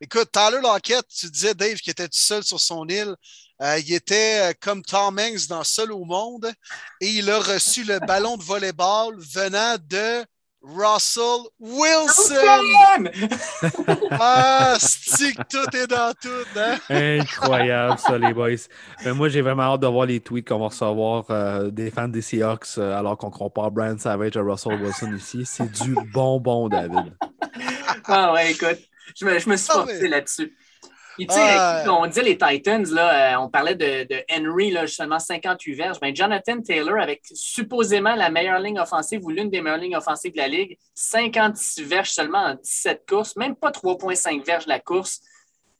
Écoute, Tyler Lockett, tu disais, Dave, qui était tout seul sur son île. Euh, il était euh, comme Tom Hanks dans Seul au monde et il a reçu le ballon de volleyball venant de Russell Wilson! ah, stick, tout est dans tout, hein? Incroyable, ça, les boys. Mais moi, j'ai vraiment hâte de voir les tweets qu'on va recevoir euh, des fans des Seahawks alors qu'on compare Brian Savage à Russell Wilson ici. C'est du bonbon, David. Ah ouais, écoute, je me, je me suis ah, forcé là-dessus on dit les Titans, là, euh, on parlait de, Henry, là, seulement 58 verges. Ben, Jonathan Taylor, avec supposément la meilleure ligne offensive ou l'une des meilleures lignes offensives de la Ligue, 56 verges seulement en 17 courses, même pas 3,5 verges la course.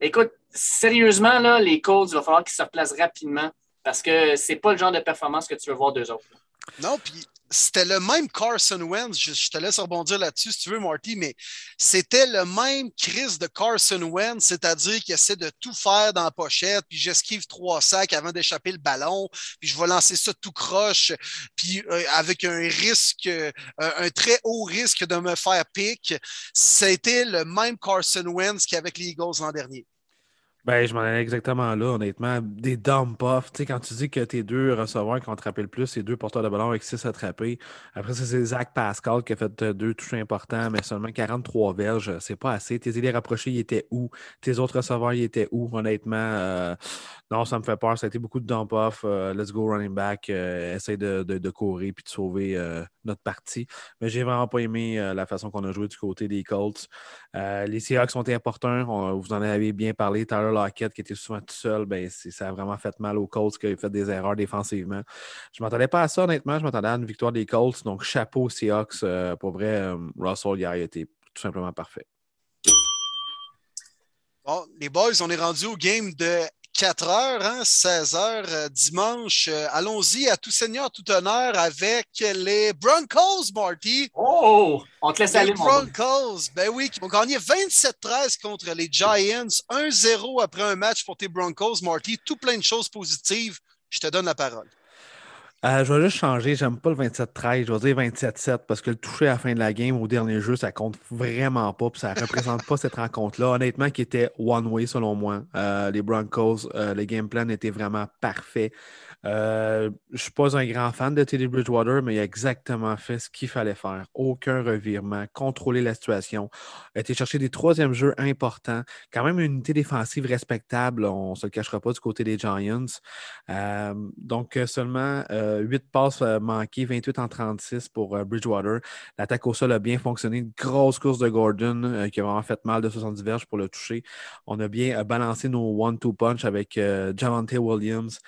Écoute, sérieusement, là, les Colts, il va falloir qu'ils se replacent rapidement parce que c'est pas le genre de performance que tu veux voir d'eux autres. Non, puis c'était le même Carson Wentz. Je, te laisse rebondir là-dessus si tu veux, Marty, mais c'était le même Chris de Carson Wentz, c'est-à-dire qu'il essaie de tout faire dans la pochette, puis j'esquive trois sacs avant d'échapper le ballon, puis je vais lancer ça tout croche, puis euh, avec un risque, euh, un très haut risque de me faire pick. C'était le même Carson Wentz qu'avec les Eagles l'an dernier. Ben, je m'en allais exactement là, honnêtement. Des dump off. Tu sais, quand tu dis que tes deux receveurs qui ont attrapé le plus, c'est deux porteurs de ballon avec six attrapés. Après c'est Zach Pascal qui a fait euh, deux touches importants, mais seulement 43 verges. C'est pas assez. Tes idées rapprochés, ils étaient où? Tes autres receveurs, ils étaient où? Honnêtement, euh, non, ça me fait peur. Ça a été beaucoup de dump off. Euh, let's go running back. essaye de, de, courir puis de sauver notre partie. Mais j'ai vraiment pas aimé la façon qu'on a joué du côté des Colts. les Seahawks sont importants. vous en avez bien parlé. Tyler Lockett qui était souvent tout seul, ben, ça a vraiment fait mal aux Colts qui avaient fait des erreurs défensivement. Je ne m'attendais pas à ça, honnêtement. Je m'attendais à une victoire des Colts. Donc, chapeau Seahawks. Euh, pour vrai, euh, Russell hier été tout simplement parfait. Bon, les boys, on est rendu au game de 4 heures, hein, 16 heures euh, dimanche. Euh, allons-y à tout seigneur, tout honneur avec les Broncos, Marty. Oh, on te laisse les Broncos, ben oui, qui ont gagné 27-13 contre les Giants. 1-0 après un match pour tes Broncos, Marty. Tout plein de choses positives. Je te donne la parole. Euh, je vais juste changer. J'aime pas le 27-13. Je vais dire 27-7 parce que le toucher à la fin de la game au dernier jeu, ça compte vraiment pas. Puis ça représente pas cette rencontre-là. Honnêtement, qui était one-way selon moi. Euh, les Broncos, euh, le game plan était vraiment parfait. Euh, je ne suis pas un grand fan de Teddy Bridgewater, mais il a exactement fait ce qu'il fallait faire. Aucun revirement, contrôler la situation, a été chercher des troisièmes jeux importants, quand même une unité défensive respectable, on ne se le cachera pas du côté des Giants. Euh, donc seulement 8 euh, passes manquées, 28 en 36 pour Bridgewater. L'attaque au sol a bien fonctionné. Une grosse course de Gordon qui a vraiment fait mal de 70 verges pour le toucher. On a bien balancé nos one-two punch avec Javante Williams.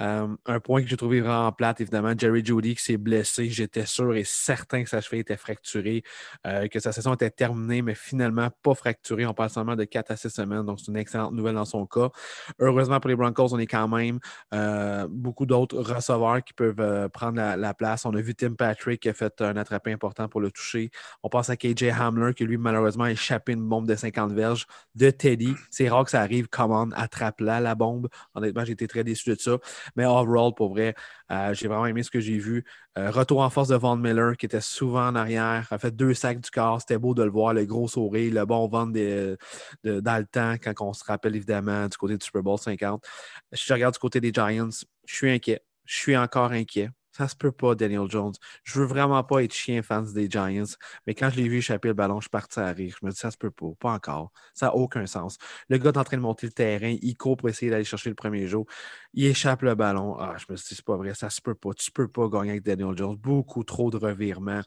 Euh, un point que j'ai trouvé vraiment plate, évidemment, Jerry Judy qui s'est blessé. J'étais sûr et certain que sa cheville était fracturée, euh, que sa saison était terminée, mais finalement pas fracturée. On parle seulement de 4 à 6 semaines, donc c'est une excellente nouvelle dans son cas. Heureusement pour les Broncos, on est quand même euh, beaucoup d'autres receveurs qui peuvent prendre la, place. On a vu Tim Patrick qui a fait un attrapé important pour le toucher. On pense à KJ Hamler qui, lui, malheureusement, a échappé une bombe de 50 verges de Teddy. C'est rare que ça arrive. Commande, attrape-la, la bombe. Honnêtement, j'ai été très déçu de ça. Mais overall, pour vrai, euh, j'ai vraiment aimé ce que j'ai vu. Euh, retour en force de Von Miller, qui était souvent en arrière, a fait deux sacs du corps. C'était beau de le voir, le gros sourire, le bon vent de, dans quand on se rappelle évidemment du côté du Super Bowl 50. Si je regarde du côté des Giants, je suis inquiet. Je suis encore inquiet. Ça se peut pas, Daniel Jones. Je veux vraiment pas être chien fans des Giants, mais quand je l'ai vu échapper le ballon, je parti à rire. Je me dis, ça se peut pas, pas encore. Ça n'a aucun sens. Le gars est en train de monter le terrain, il court pour essayer d'aller chercher le premier jour. Il échappe le ballon. Ah, je me suis dit, c'est pas vrai, ça se peut pas. Tu peux pas gagner avec Daniel Jones. Beaucoup trop de revirements.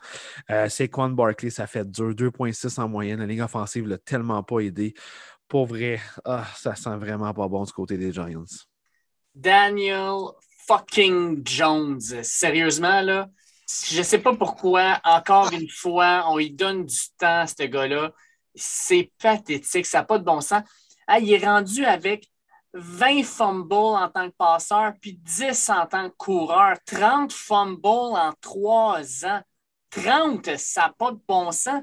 Euh, Quan Barkley, ça fait dur. 2,6 en moyenne. La ligne offensive l'a tellement pas aidé. Pour vrai, ah, ça sent vraiment pas bon du côté des Giants. Daniel fucking Jones. Sérieusement, là, je sais pas pourquoi, encore une fois, on lui donne du temps à ce gars-là. C'est pathétique, ça n'a pas de bon sens. il est rendu avec 20 fumbles en tant que passeur, puis 10 en tant que coureur, 30 fumbles en 3 ans. 30, ça n'a pas de bon sens.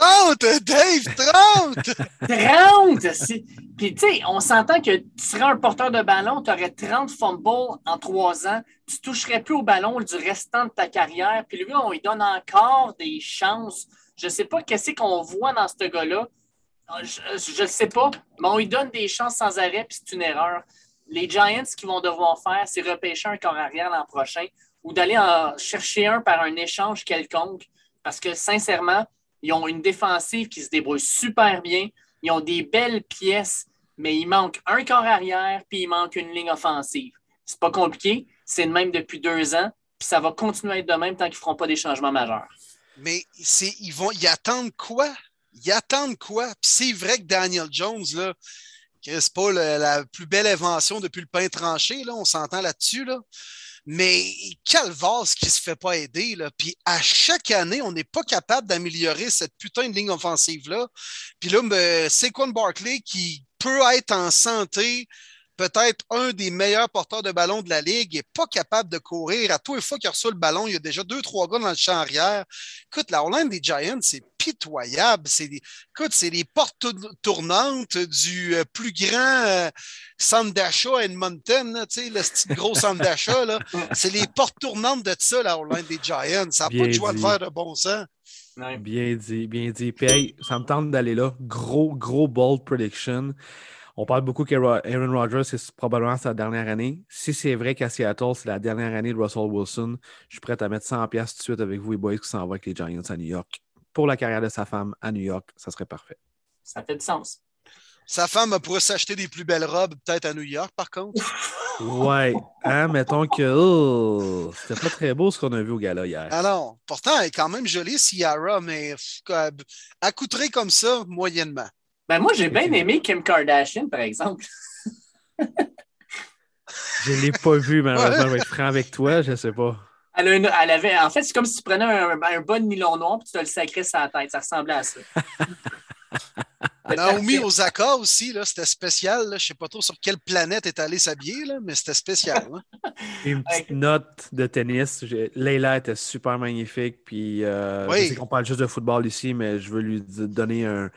30, Dave, 30! 30! Puis, tu sais, on s'entend que tu serais un porteur de ballon, tu aurais 30 fumbles en trois ans, tu toucherais plus au ballon du restant de ta carrière. Puis lui, on lui donne encore des chances. Je ne sais pas qu'est-ce qu'on voit dans ce gars-là. Je ne sais pas, mais on lui donne des chances sans arrêt, puis c'est une erreur. Les Giants, ce qu'ils vont devoir faire, c'est repêcher un corps arrière l'an prochain ou d'aller en chercher un par un échange quelconque. Parce que, sincèrement, ils ont une défensive qui se débrouille super bien. Ils ont des belles pièces, mais il manque un corps arrière, puis il manque une ligne offensive. C'est pas compliqué. C'est le même depuis deux ans, puis ça va continuer à être de même tant qu'ils ne feront pas des changements majeurs. Mais ils vont y attendre quoi? Ils attendent quoi? Puis c'est vrai que Daniel Jones, là, c'est pas la plus belle invention depuis le pain tranché, là, on s'entend là-dessus. Là. Mais Calvas qui se fait pas aider, là? Puis à chaque année, on n'est pas capable d'améliorer cette putain de ligne offensive-là. Puis là, ben, Saquon Barkley qui peut être en santé peut-être un des meilleurs porteurs de ballon de la Ligue, n'est pas capable de courir. À tous les fois qu'il reçoit le ballon, il y a déjà deux, trois gars dans le champ arrière. Écoute, la Hollande des Giants, c'est pitoyable. C'est des, écoute, c'est les portes tournantes du euh, plus grand euh, centre d'achat à Edmonton, tu sais, le petit gros centre d'achat. C'est les portes tournantes de ça, la Hollande des Giants. Ça n'a pas de joie de faire de bon sens. Bien dit, bien dit. Puis, ça me tente d'aller là. Gros, gros bold prediction. On parle beaucoup qu'Aaron Rodgers, c'est probablement sa dernière année. Si c'est vrai qu'à Seattle, c'est la dernière année de Russell Wilson, je suis prêt à mettre 100$ tout de suite avec vous, les boys, qui s'en vont avec les Giants à New York. Pour la carrière de sa femme à New York, ça serait parfait. Ça fait du sens. Sa femme pourrait s'acheter des plus belles robes, peut-être à New York, par contre. ouais. Hein, mettons que oh, c'était pas très beau ce qu'on a vu au gala hier. Ah non. Pourtant, elle est quand même jolie, Ciara, mais accoutrée comme ça, moyennement. Ben moi, j'ai bien aimé Kim Kardashian, par exemple. je ne l'ai pas vu, malheureusement. Je vais être franc avec toi, je ne sais pas. Elle, elle, avait, en fait, c'est comme si tu prenais un, un bon nylon noir et tu te le sacrais sur la tête. Ça ressemblait à ça. Naomi Osaka aussi, c'était spécial. Je ne sais pas trop sur quelle planète est allée s'habiller, mais c'était spécial. Hein. Une petite note de tennis. Leila était super magnifique. Puis, euh, Je sais qu'on parle juste de football ici, mais je veux lui donner un,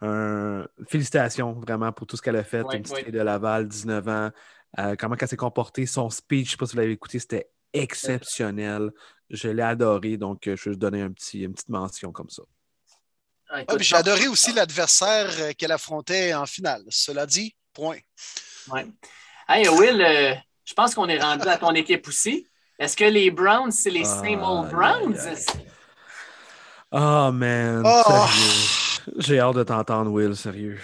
un... félicitations vraiment pour tout ce qu'elle a fait. une petite de Laval, 19 ans. Euh, comment elle s'est comportée. Son speech, je ne sais pas si vous l'avez écouté, c'était exceptionnel. Je l'ai adoré. Donc, euh, je vais donner un petit, une petite mention comme ça. Ah, j'ai adoré aussi l'adversaire euh, qu'elle affrontait en finale. Cela dit, point. Ouais. Hey, Will, euh, je pense qu'on est rendu à ton équipe aussi. Est-ce que les Browns, c'est les same old Browns? Oh, man. Oh. J'ai hâte de t'entendre, Will, sérieux.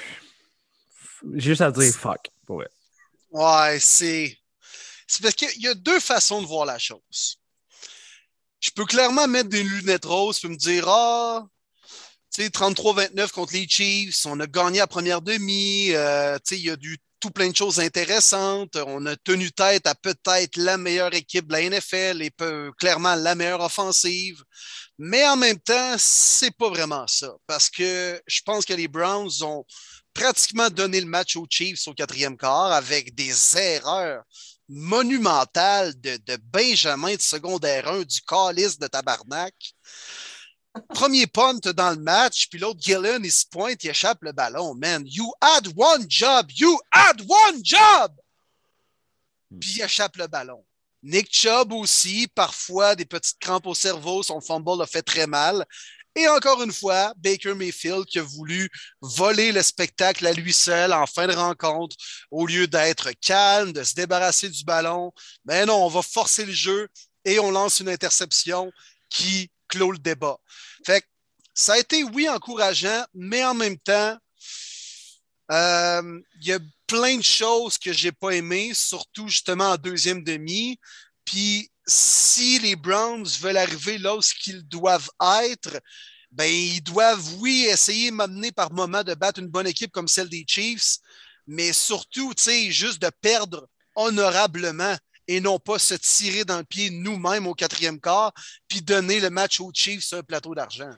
J'ai juste à dire fuck. Ouais, ouais c'est. C'est parce qu'il y a deux façons de voir la chose. Je peux clairement mettre des lunettes roses et me dire Ah, 33-29 contre les Chiefs, on a gagné la première demi, euh, il y a du tout plein de choses intéressantes. On a tenu tête à peut-être la meilleure équipe de la NFL et peu, clairement la meilleure offensive. Mais en même temps, c'est pas vraiment ça. Parce que je pense que les Browns ont pratiquement donné le match aux Chiefs au quatrième quart avec des erreurs monumentales de, de Benjamin de secondaire 1 du calice de tabarnak. Premier punt dans le match, puis l'autre Gillen, il se pointe, il échappe le ballon. Man, you had one job! You had one job! Puis il échappe le ballon. Nick Chubb aussi, parfois des petites crampes au cerveau, son fumble a fait très mal. Et encore une fois, Baker Mayfield qui a voulu voler le spectacle à lui seul en fin de rencontre au lieu d'être calme, de se débarrasser du ballon. Mais non, on va forcer le jeu et on lance une interception qui clôt le débat. Fait ça a été, oui, encourageant, mais en même temps, euh, il y a plein de choses que j'ai pas aimées, surtout justement en deuxième demi. Puis si les Browns veulent arriver là où qu'ils doivent être, ben, ils doivent, oui, essayer m'amener par moment de battre une bonne équipe comme celle des Chiefs, mais surtout, tu sais, juste de perdre honorablement et non pas se tirer dans le pied nous-mêmes au quatrième quart, puis donner le match aux Chiefs sur un plateau d'argent.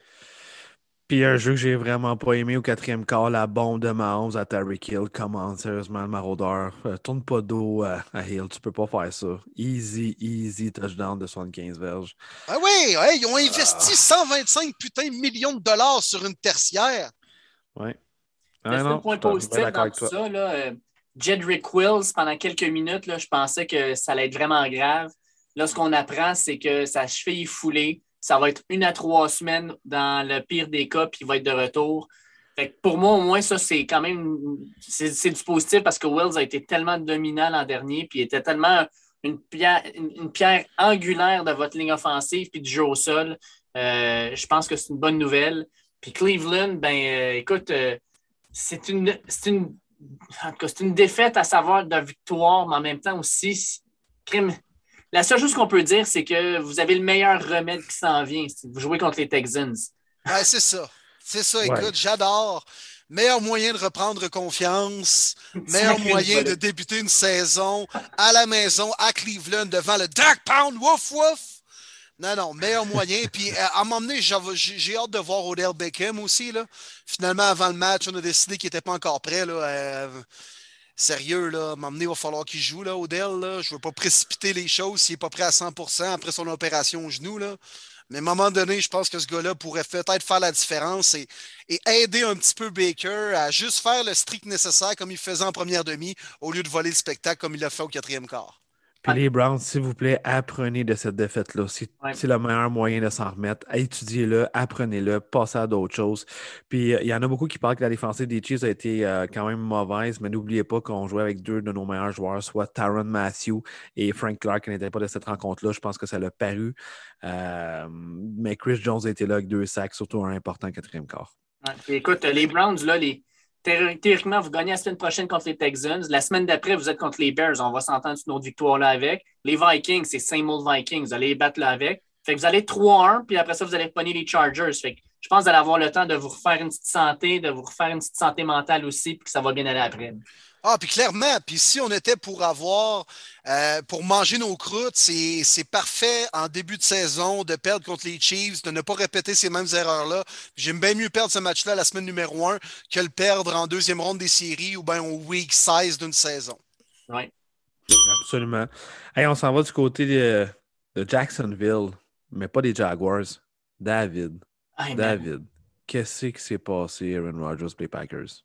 Puis un jeu que j'ai vraiment pas aimé au quatrième quart, la bombe de Mahomes à Terry Hill. Comment, sérieusement, le maraudeur. Euh, tourne pas d'eau à, Hill, tu peux pas faire ça. Easy, easy touchdown de 75 verges. Ah oui, ils ont investi 125 putain millions de dollars sur une tertiaire. Oui. Ah, un point positif dans tout ça. Là, euh, Jedrick Wills, pendant quelques minutes, là, je pensais que ça allait être vraiment grave. Là, ce qu'on apprend, c'est que sa cheville est foulée. Ça va être une à trois semaines dans le pire des cas, puis il va être de retour. pour moi, au moins, ça, c'est quand même c'est du positif parce que Wills a été tellement dominant l'an dernier, puis il était tellement une pierre, une, pierre angulaire de votre ligne offensive puis du jeu au sol. Euh, je pense que c'est une bonne nouvelle. Puis Cleveland, ben euh, écoute, euh, c'est une, une c'est une défaite à savoir de victoire, mais en même temps aussi, la seule chose qu'on peut dire, c'est que vous avez le meilleur remède qui s'en vient. Vous jouez contre les Texans. Ouais, c'est ça. C'est ça, écoute, j'adore. Meilleur moyen de reprendre confiance, meilleur moyen de débuter une saison à la maison, à Cleveland, devant le Dark Pound, wouf wouf. Non, non, meilleur moyen. Puis euh, à, un moment donné, j'ai hâte de voir Odell Beckham aussi. Là. Finalement, avant le match, on a décidé qu'il n'était pas encore prêt. Là. Euh, sérieux, là, m'emmener, il va falloir qu'il joue, là, Odell. Là. Je veux pas précipiter les choses s'il n'est pas prêt à 100% après son opération au genou. Là. Mais à un moment donné, je pense que ce gars-là pourrait peut-être faire la différence et, et, aider un petit peu Baker à juste faire le strict nécessaire comme il faisait en première demi au lieu de voler le spectacle comme il l'a fait au quatrième quart. Puis les Browns, s'il vous plaît, apprenez de cette défaite-là. C'est le meilleur moyen de s'en remettre. Étudiez-le, apprenez-le, passez à d'autres choses. Puis euh, il y en a beaucoup qui parlent que la défensive des Chiefs a été euh, quand même mauvaise, mais n'oubliez pas qu'on jouait avec deux de nos meilleurs joueurs, soit Tyron Matthew et Frank Clark, qui n'étaient pas de cette rencontre-là. Je pense que ça l'a paru. Euh, mais Chris Jones a été là avec deux sacs, surtout un important quatrième quart. écoute, les Browns, là, les, théoriquement, vous gagnez la semaine prochaine contre les Texans. La semaine d'après, vous êtes contre les Bears. On va s'entendre sur notre victoire-là avec. Les Vikings, c'est same old Vikings. Vous allez les battre là avec. Vous allez 3-1, puis après ça, vous allez pogner les Chargers. Je pense que vous allez avoir le temps de vous refaire une petite santé, de vous refaire une petite santé mentale aussi, puis que ça va bien aller après. Ah, puis clairement, puis si on était pour avoir, euh, pour manger nos croûtes, c'est parfait en début de saison de perdre contre les Chiefs, de ne pas répéter ces mêmes erreurs-là. J'aime bien mieux perdre ce match-là la semaine numéro un que le perdre en deuxième ronde des séries ou bien au week 16 d'une saison. Oui. Absolument. Hey, on s'en va du côté de, Jacksonville, mais pas des Jaguars. David. David, qu'est-ce qui s'est passé, Aaron Rodgers, les Packers?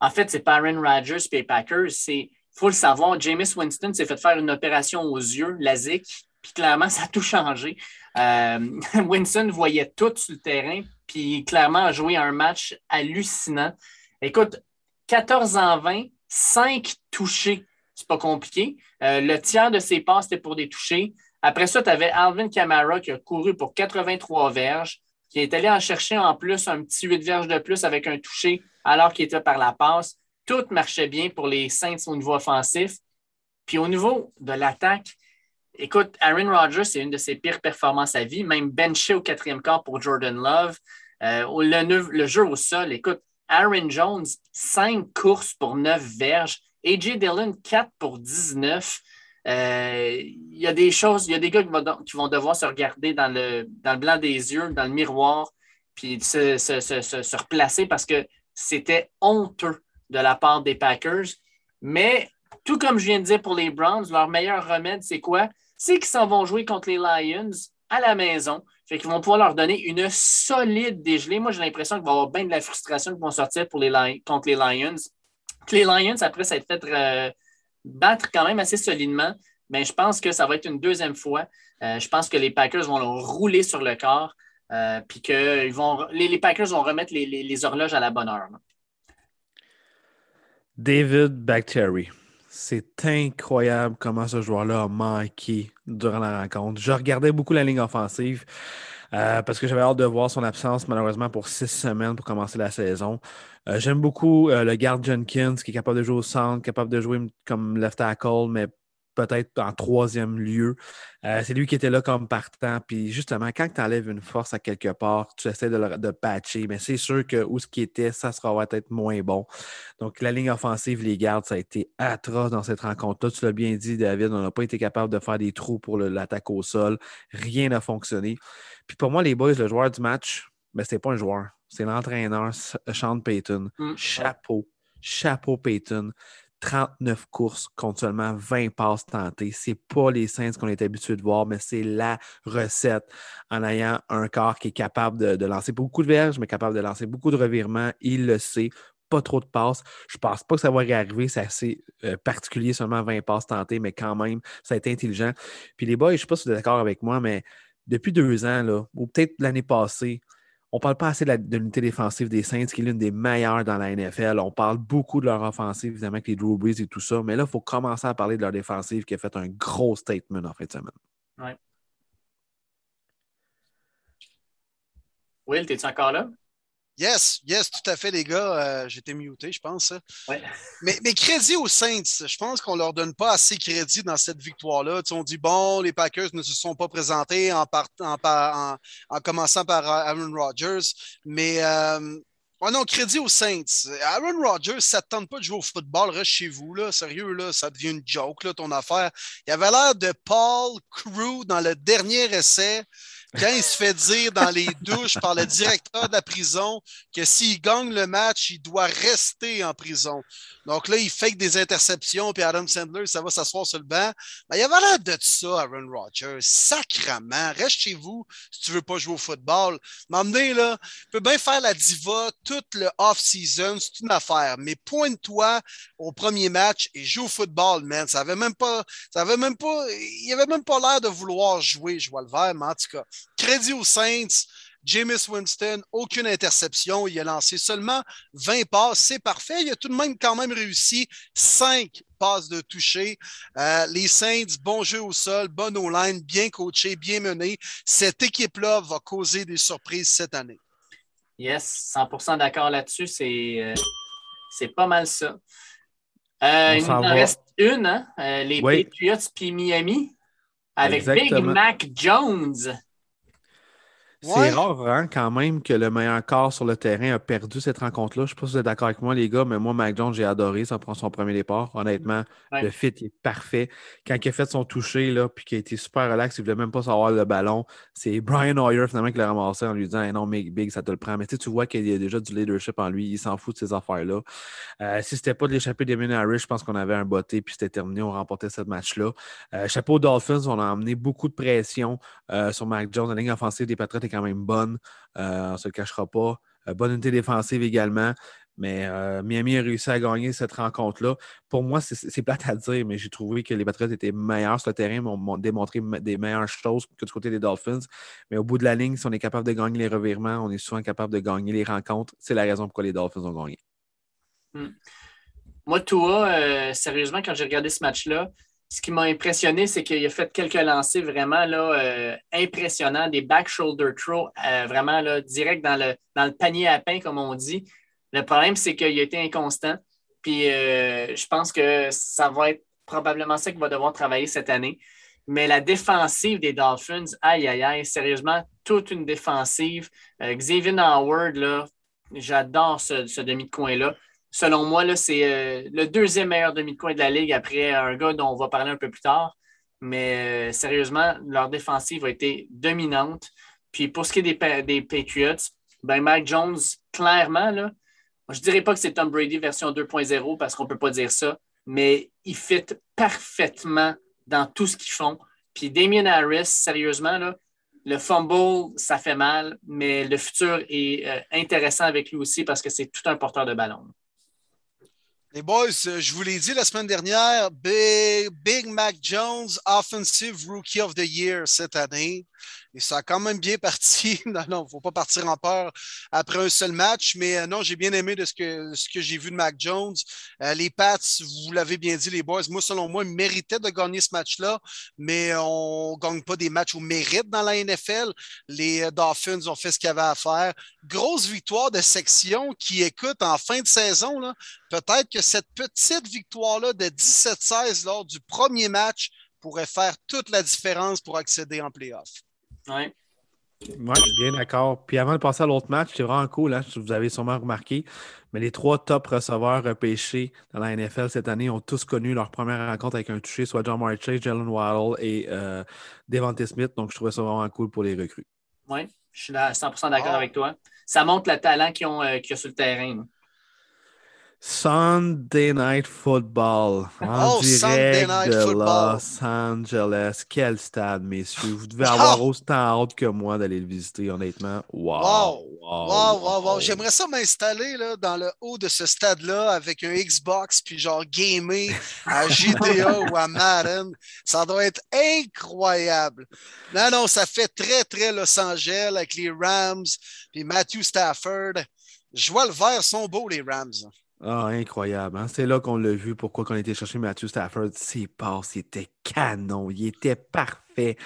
En fait, c'est pas Aaron Rodgers et Packers. Il faut le savoir, Jameis Winston s'est fait faire une opération aux yeux, la ZIC, puis clairement, ça a tout changé. Euh, Winston voyait tout sur le terrain, puis clairement a joué un match hallucinant. Écoute, 14 en 20, 5 touchés. C'est pas compliqué. Euh, le tiers de ses passes, c'était pour des touchés. Après ça, tu avais Alvin Kamara qui a couru pour 83 verges, qui est allé en chercher en plus un petit 8 verges de plus avec un touché alors qu'il était par la passe. Tout marchait bien pour les Saints au niveau offensif. Puis au niveau de l'attaque, écoute, Aaron Rodgers, c'est une de ses pires performances à vie, même benché au quatrième quart pour Jordan Love. Euh, le, jeu au sol, écoute, Aaron Jones, cinq courses pour neuf verges. AJ Dillon, 4 pour 19. Euh, il y a des choses, il y a des gars qui vont, devoir se regarder dans le, dans le blanc des yeux, dans le miroir, puis se, se replacer parce que c'était honteux de la part des Packers. Mais tout comme je viens de dire pour les Browns, leur meilleur remède, c'est quoi? C'est qu'ils s'en vont jouer contre les Lions à la maison. Fait qu'ils vont pouvoir leur donner une solide dégelée. Moi, j'ai l'impression qu'il va y avoir bien de la frustration qui vont sortir pour les, contre les Lions. les Lions, après s'être fait euh, battre quand même assez solidement, mais je pense que ça va être une deuxième fois. Euh, je pense que les Packers vont leur rouler sur le corps. Euh, puis que vont, les, Packers vont remettre les, horloges à la bonne heure. David Bactery. C'est incroyable comment ce joueur-là a manqué durant la rencontre. Je regardais beaucoup la ligne offensive euh, parce que j'avais hâte de voir son absence, malheureusement, pour six semaines pour commencer la saison. Euh, j'aime beaucoup le garde Jenkins qui est capable de jouer au centre, capable de jouer comme left tackle, mais peut-être en troisième lieu. Euh, c'est lui qui était là comme partant. Puis justement, quand tu enlèves une force à quelque part, tu essaies de, le, patcher, mais c'est sûr que où ce qui était, ça sera peut-être moins bon. Donc, la ligne offensive, les gardes, ça a été atroce dans cette rencontre-là. Tu l'as bien dit, David, on n'a pas été capable de faire des trous pour l'attaque au sol. Rien n'a fonctionné. Puis pour moi, les boys, le joueur du match, ben, ce pas un joueur. C'est l'entraîneur, Sean Payton. Mm. Chapeau. Chapeau Payton. 39 courses contre seulement 20 passes tentées. Ce n'est pas les Saints qu'on est habitué de voir, mais c'est la recette en ayant un corps qui est capable de, lancer beaucoup de verges, mais capable de lancer beaucoup de revirements. Il le sait. Pas trop de passes. Je ne pense pas que ça va arriver. C'est assez euh, particulier, seulement 20 passes tentées, mais quand même, ça a été intelligent. Puis les boys, je ne sais pas si vous êtes d'accord avec moi, mais depuis deux ans, là, ou peut-être l'année passée, on parle pas assez de l'unité défensive des Saints, qui est l'une des meilleures dans la NFL. On parle beaucoup de leur offensive, évidemment, avec les Drew Brees et tout ça. Mais là, il faut commencer à parler de leur défensive qui a fait un gros statement en fin de semaine. Will, es-tu encore là? Yes, yes, tout à fait, les gars. Euh, j'étais muté, je pense. Mais, mais, crédit aux Saints, je pense qu'on ne leur donne pas assez crédit dans cette victoire-là. on dit, bon, les Packers ne se sont pas présentés en, en, commençant par Aaron Rodgers, mais euh, oh non, crédit aux Saints. Aaron Rodgers, ça ne tente pas de jouer au football, reste chez vous. Là. Sérieux, là, ça devient une joke, là, ton affaire. Il avait l'air de Paul Crew dans le dernier essai. Quand il se fait dire dans les douches par le directeur de la prison que s'il gagne le match, il doit rester en prison. Donc là, il fait des interceptions, puis Adam Sandler, ça va s'asseoir sur le banc. Ben, il avait l'air de ça, Aaron Rodgers. Sacrement, reste chez vous si tu veux pas jouer au football. M'emmener, là, tu peux bien faire la diva toute le off-season, c'est une affaire, mais pointe-toi au premier match et joue au football, man. Ça avait même pas, ça avait même pas, il avait même pas l'air de vouloir jouer, je vois le vert, mais en tout cas, crédit aux Saints. Jameis Winston, aucune interception. Il a lancé seulement 20 passes. C'est parfait. Il a tout de même quand même réussi 5 passes de toucher. Euh, les Saints, bon jeu au sol, bonne O-line, bien coaché, bien mené. Cette équipe-là va causer des surprises cette année. Yes, 100% d'accord là-dessus. C'est, euh, c'est pas mal ça. Euh, il en reste une, hein? les Patriots puis Miami avec Big Mac Jones. C'est rare hein, quand même que le meilleur corps sur le terrain a perdu cette rencontre-là. Je ne sais pas si vous êtes d'accord avec moi, les gars, mais moi, Mac Jones, j'ai adoré. Ça prend son premier départ. Honnêtement, le fit est parfait. Quand il a fait son toucher, là, puis qu'il a été super relax, il ne voulait même pas savoir le ballon. C'est Brian Hoyer, finalement, qui l'a ramassé en lui disant Non, mais Big, ça te le prend. Mais tu vois qu'il y a déjà du leadership en lui. Il s'en fout de ces affaires-là. Euh, si ce n'était pas de l'échapper des Harris, je pense qu'on avait un botté, puis c'était terminé. On remportait ce match-là. Euh, chapeau aux Dolphins, on a amené beaucoup de pression euh, sur Mac Jones. La ligne offensive des Quand même bonne. Euh, on ne se le cachera pas. Euh, bonne unité défensive également. Mais euh, Miami a réussi à gagner cette rencontre-là. Pour moi, c'est plate à dire, mais j'ai trouvé que les Patriots étaient meilleurs sur le terrain, m'ont démontré des meilleures choses que du côté des Dolphins. Mais au bout de la ligne, si on est capable de gagner les revirements, on est souvent capable de gagner les rencontres. C'est la raison pourquoi les Dolphins ont gagné. Hmm. Moi, toi, sérieusement, quand j'ai regardé ce match-là, ce qui m'a impressionné, c'est qu'il a fait quelques lancers vraiment là, euh, impressionnants, des back shoulder throws, euh, vraiment là, direct dans le, dans le panier à pain, comme on dit. Le problème, c'est qu'il a été inconstant. Puis euh, je pense que ça va être probablement ça qu'il va devoir travailler cette année. Mais la défensive des Dolphins, aïe, aïe, aïe, sérieusement, toute une défensive. Xavier Howard, j'adore ce, ce demi de coin-là selon moi, c'est euh, le deuxième meilleur demi-coin de la ligue après un gars dont on va parler un peu plus tard. Mais euh, sérieusement, leur défensive a été dominante. Puis pour ce qui est des, des Patriots, ben Mike Jones, clairement, là, je ne dirais pas que c'est Tom Brady version 2.0 parce qu'on ne peut pas dire ça, mais il fit parfaitement dans tout ce qu'ils font. Puis Damien Harris, sérieusement, là, le fumble, ça fait mal, mais le futur est euh, intéressant avec lui aussi parce que c'est tout un porteur de ballon. Les boys, euh, je vous l'ai dit la semaine dernière, Big, Big Mac Jones, Offensive Rookie of the Year cette année. Et ça a quand même bien parti. Non, non, il ne faut pas partir en peur après un seul match. Mais euh, non, j'ai bien aimé de ce que, j'ai vu de Mac Jones. Euh, les Pats, vous l'avez bien dit, les boys, moi, selon moi, méritaient de gagner ce match-là, mais on ne gagne pas des matchs au mérite dans la NFL. Les euh, Dolphins ont fait ce qu'ils avaient à faire. Grosse victoire de section qui, écoute, en fin de saison, peut-être que cette petite victoire-là de 17-16 lors du premier match pourrait faire toute la différence pour accéder en playoff. Oui. Oui, bien d'accord. Puis avant de passer à l'autre match, c'est vraiment cool, hein, vous avez sûrement remarqué, mais les trois top receveurs repêchés dans la NFL cette année ont tous connu leur première rencontre avec un touché, soit John Marchase, Jalen Waddle et euh, Devante Smith. Donc, je trouvais ça vraiment cool pour les recrues. Oui, je suis 100% d'accord avec toi. Ça montre le talent qu'ils ont, euh, sur le terrain. Sunday Night Football en oh, direct de Los Angeles. Quel stade, messieurs. Vous devez avoir autant hâte que moi d'aller le visiter, honnêtement. Wow! Wow! Wow! wow, J'aimerais ça m'installer dans le haut de ce stade-là avec un Xbox puis genre gamer à GTA ou à Madden. Ça doit être incroyable. Non, non, ça fait très, très Los Angeles avec les Rams puis Matthew Stafford. Je vois le vert, sont beaux, les Rams. Ah, incroyable. Hein? C'est là qu'on l'a vu. Pourquoi on a été chercher Matthew Stafford. Ses passes étaient canon. Il était parfait.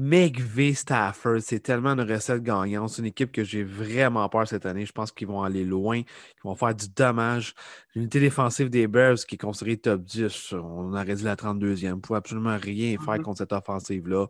McVay Stafford, c'est tellement une recette gagnante. C'est une équipe que j'ai vraiment peur cette année. Je pense qu'ils vont aller loin, qu'ils vont faire du dommage. L'unité défensive des Bears qui est considérée top 10, on aurait dit la 32e. On ne pouvait absolument rien faire mm-hmm. contre cette offensive-là.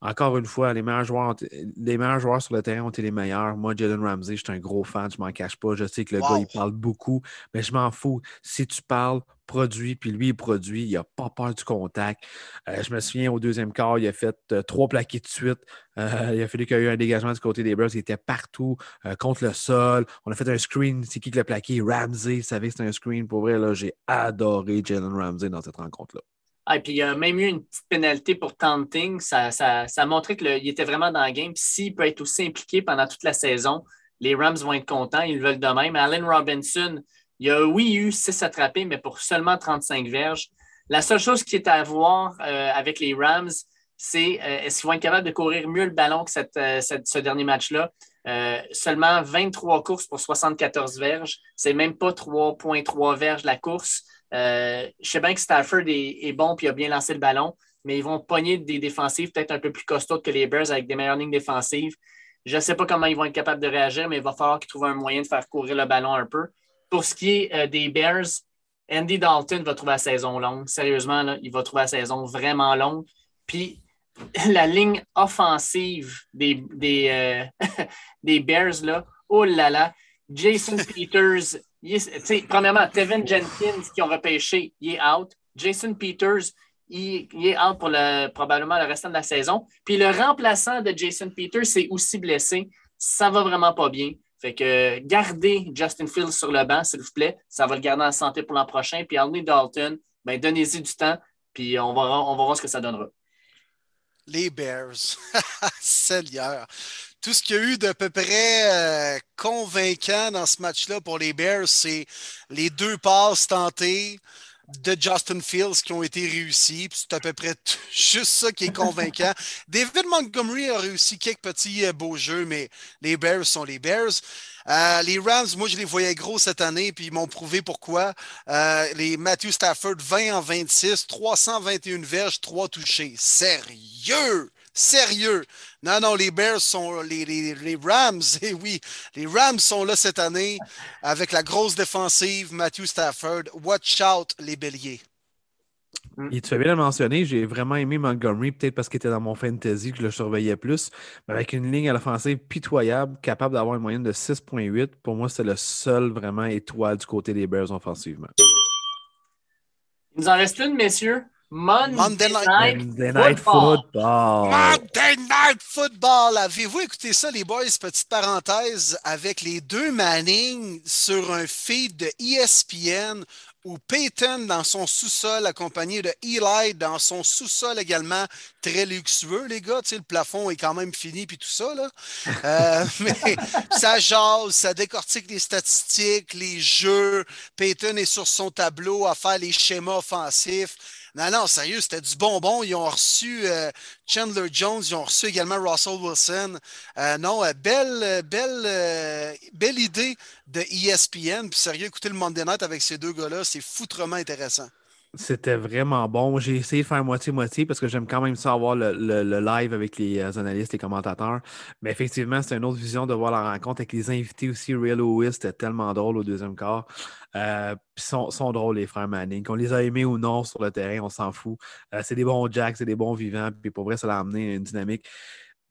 Encore une fois, les meilleurs, joueurs les meilleurs joueurs sur le terrain ont été les meilleurs. Moi, Jalen Ramsey, je suis un gros fan, je m'en cache pas. Je sais que le gars, il parle beaucoup, mais je m'en fous. Si tu parles, produit, puis lui, il produit. Il n'a pas peur du contact. Euh, je me souviens, au deuxième quart, il a fait euh, trois plaqués de suite. Euh, il a fallu qu'il y ait eu un dégagement du côté des Bears. Il était partout, contre le sol. On a fait un screen. C'est qui qui l'a plaqué? Ramsey. Vous savez, c'était un screen. Pour vrai, j'ai adoré Jalen Ramsey dans cette rencontre-là. Ah, et puis il y a même eu une petite pénalité pour taunting. Ça, ça, ça a montré qu'il était vraiment dans le game. S'il peut être aussi impliqué pendant toute la saison, les Rams vont être contents. Ils veulent de même. Allen Robinson, il y a, oui, eu 6 attrapés, mais pour seulement 35 verges. La seule chose qui est à voir euh, avec les Rams, c'est euh, est-ce qu'ils vont être capables de courir mieux le ballon que euh, ce dernier match-là? seulement 23 courses pour 74 verges. C'est même pas 3,3 verges la course. je sais bien que Stafford est, bon et a bien lancé le ballon, mais ils vont pogner des défensives peut-être un peu plus costaudes que les Bears avec des meilleures lignes défensives. Je ne sais pas comment ils vont être capables de réagir, mais il va falloir qu'ils trouvent un moyen de faire courir le ballon un peu. Pour ce qui est euh, des Bears, Andy Dalton va trouver la saison longue. Sérieusement, il va trouver la saison vraiment longue. Puis la ligne offensive des, des, euh, des Bears, là, oh là là, Jason Peters, premièrement, Tevin Jenkins qui ont repêché, il est out. Jason Peters, il, est out pour le, probablement le restant de la saison. Puis le remplaçant de Jason Peters s'est aussi blessé. Ça va vraiment pas bien. Fait que gardez Justin Fields sur le banc, s'il vous plaît. Ça va le garder en santé pour l'an prochain. Puis Andy Dalton, ben, donnez-y du temps, puis on va, on voir ce que ça donnera. Les Bears, Seigneur. Tout ce qu'il y a eu d'à peu près euh, convaincant dans ce match-là pour les Bears, c'est les deux passes tentées, de Justin Fields qui ont été réussis. C'est à peu près juste ça qui est convaincant. David Montgomery a réussi quelques petits euh, beaux jeux, mais les Bears sont les Bears. Euh, les Rams, moi, je les voyais gros cette année, puis ils m'ont prouvé pourquoi. Euh, les Matthew Stafford, 20 en 26, 321 verges, 3 touchés. Sérieux! Sérieux. Non, non, les Bears sont les, les, Rams, et eh oui, les Rams sont là cette année avec la grosse défensive, Matthew Stafford. Watch out, les béliers. Et tu fais bien le mentionner, j'ai vraiment aimé Montgomery, peut-être parce qu'il était dans mon fantasy que je le surveillais plus, mais avec une ligne à l'offensive pitoyable, capable d'avoir une moyenne de 6.8. Pour moi, c'est le seul vraiment étoile du côté des Bears offensivement. Il nous en reste une, messieurs. Monday, Night, Football. Monday Night Football. Avez-vous écouté ça, les boys? Petite parenthèse, avec les deux Manning sur un feed de ESPN où Peyton dans son sous-sol, accompagné de Eli dans son sous-sol également, très luxueux, les gars. Tu sais, le plafond est quand même fini, puis tout ça. Là. Euh, mais ça jase, ça décortique les statistiques, les jeux. Peyton est sur son tableau à faire les schémas offensifs. Non, non, sérieux, c'était du bonbon. Ils ont reçu euh, Chandler Jones, ils ont reçu également Russell Wilson. Euh, non, euh, belle, belle, belle idée de ESPN. Puis sérieux, écouter le Monday Night avec ces deux gars-là, c'est foutrement intéressant. C'était vraiment bon. J'ai essayé de faire moitié-moitié parce que j'aime quand même ça avoir le, live avec les analystes, les commentateurs. Mais effectivement, c'est une autre vision de voir la rencontre avec les invités aussi. Real Lewis, c'était tellement drôle au deuxième quart. Euh, puis sont, sont drôles, les frères Manning. Qu'on les a aimés ou non sur le terrain, on s'en fout. Euh, c'est des bons jacks, c'est des bons vivants. Puis pour vrai, ça a amené une dynamique.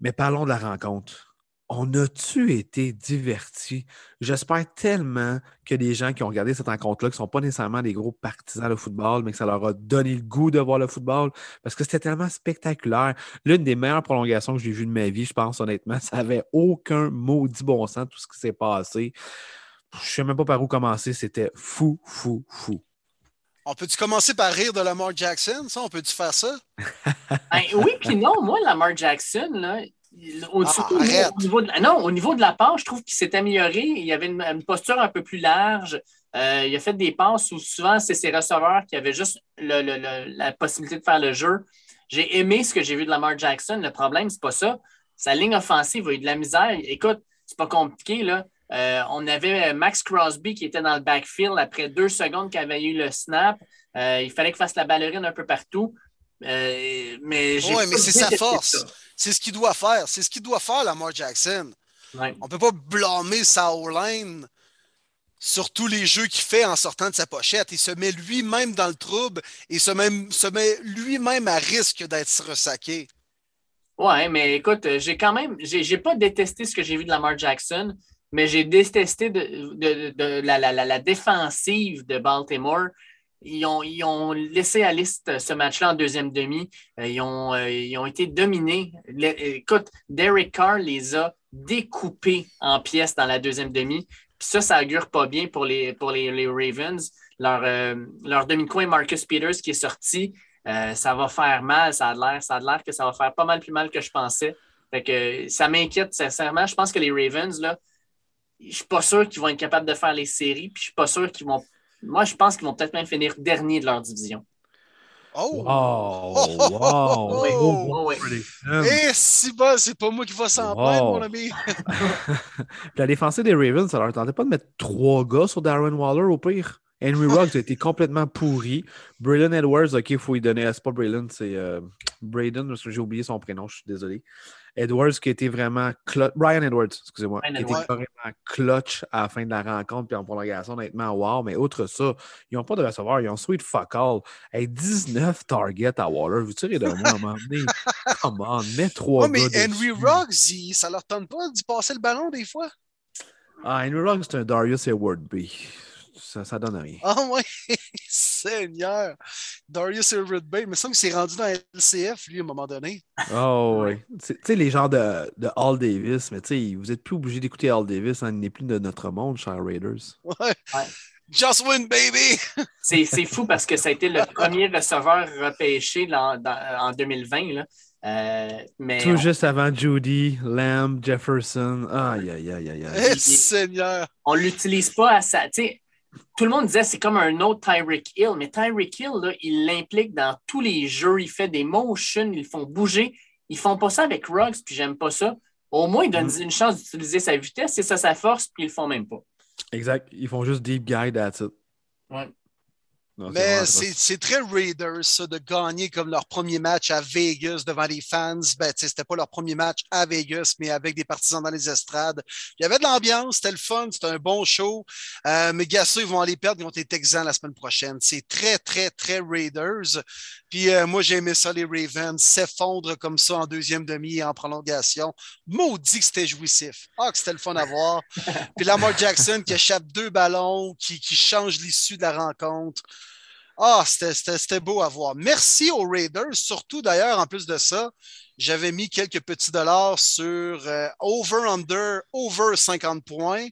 Mais parlons de la rencontre on a-tu été divertis? J'espère tellement que les gens qui ont regardé cette rencontre-là, qui ne sont pas nécessairement des gros partisans de football, mais que ça leur a donné le goût de voir le football, parce que c'était tellement spectaculaire. L'une des meilleures prolongations que j'ai vues de ma vie, je pense honnêtement, ça n'avait aucun maudit bon sens, tout ce qui s'est passé. Je ne sais même pas par où commencer, c'était fou, fou, fou. On peut-tu commencer par rire de Lamar Jackson? Ça, on peut-tu faire ça? Ben oui, puis non, moi, Lamar Jackson, là, au, ah, niveau de, non, au niveau de la passe, je trouve qu'il s'est amélioré. Il y avait une, posture un peu plus large. Euh, il a fait des passes où souvent c'est ses receveurs qui avaient juste la possibilité de faire le jeu. J'ai aimé ce que j'ai vu de Lamar Jackson. Le problème, c'est pas ça. Sa ligne offensive a eu de la misère. Écoute, c'est pas compliqué. Là. Euh, on avait Max Crosby qui était dans le backfield après deux secondes qu'il avait eu le snap. Euh, il fallait qu'il fasse la ballerine un peu partout. mais oui, mais c'est sa force. C'est ce qu'il doit faire. C'est ce qu'il doit faire, Lamar Jackson. On ne peut pas blâmer Sauerlein sur tous les jeux qu'il fait en sortant de sa pochette. Il se met lui-même dans le trouble et se, même, se met lui-même à risque d'être ressaqué. Ouais, mais écoute, j'ai quand même, j'ai pas détesté ce que j'ai vu de Lamar Jackson, mais j'ai détesté de, la, la, défensive de Baltimore ils ont, ils ont laissé à liste ce match-là en deuxième demi. Euh, ils, ont, euh, ils ont été dominés. écoute, Derek Carr les a découpés en pièces dans la deuxième demi. Puis ça, ça augure pas bien pour les, pour les, Ravens. Leur, euh, leur demi-coin Marcus Peters qui est sorti, ça va faire mal. Ça a l'air, ça a l'air que ça va faire pas mal plus mal que je pensais. Fait que ça m'inquiète sincèrement. Je pense que les Ravens, là, je suis pas sûr qu'ils vont être capables de faire les séries. Puis je suis pas sûr qu'ils vont moi, je pense qu'ils vont peut-être même finir dernier de leur division. Oh! Wow! Wow! Oh, Eh, si bon, c'est pas moi qui va s'en plaindre, mon ami! la défense des Ravens, ça leur tentait pas de mettre trois gars sur Darren Waller au pire. Henry Ruggs a été complètement pourri. Braylon Edwards, OK, il faut lui donner. C'est pas Braylon, c'est euh, Braden, parce que j'ai oublié son prénom, je suis désolé. Edwards qui était vraiment clutch. Brian Edwards, excusez-moi, qui était vraiment clutch à la fin de la rencontre puis en prolongation, honnêtement, wow. Mais outre ça, ils n'ont pas de receveur, ils ont sweet fuck all. Hey, 19 targets à Waller, vous tirez de moi à un moment donné. Come on, mets trois. mais Henry Ruggs, ça leur tente pas d'y passer le ballon des fois? Ah, Henry Ruggs, c'est un Darius Edward B ça, ça donne rien. Ah oh, ouais, Seigneur! Darius Irvin Bay, il me semble qu'il s'est rendu dans la LCF, lui, à un moment donné. Oh oui. Tu sais, les gens de, de Hall Davis, mais tu sais, vous n'êtes plus obligé d'écouter Hall Davis, hein, il n'est plus de notre monde, chers Raiders. Ouais. Just win, baby! C'est fou parce que ça a été le premier receveur repêché en, en 2020. Là. Euh, mais Tout juste avant Judy, Lamb, Jefferson. Aïe, aïe, aïe, aïe. aïe. Eh, Seigneur! On ne l'utilise pas à ça. sais tout le monde disait c'est comme un autre Tyreek Hill, mais Tyreek Hill, là, il l'implique dans tous les jeux. Il fait des motions, ils font bouger. Ils font pas ça avec Ruggs, puis j'aime pas ça. Au moins, ils donnent mm. une chance d'utiliser sa vitesse, c'est ça sa force, puis ils le font même pas. Exact. Ils font juste deep guide, that's it. Ouais. Mais c'est très Raiders, ça, de gagner comme leur premier match à Vegas devant les fans. Ben, c'était pas leur premier match à Vegas, mais avec des partisans dans les estrades. Il y avait de l'ambiance, c'était le fun, c'était un bon show. Euh, mais Gassou, ils vont aller perdre, ils vont être Texans la semaine prochaine. C'est très, très, très Raiders. Puis euh, moi, j'ai aimé ça, les Ravens, s'effondrent comme ça en deuxième demi et en prolongation. Maudit que c'était jouissif. Ah, que c'était le fun à voir. Puis Lamar Jackson qui échappe deux ballons, qui, qui change l'issue de la rencontre. Ah, c'était beau à voir. Merci aux Raiders, surtout d'ailleurs, en plus de ça, j'avais mis quelques petits dollars sur euh, over-under, over 50 points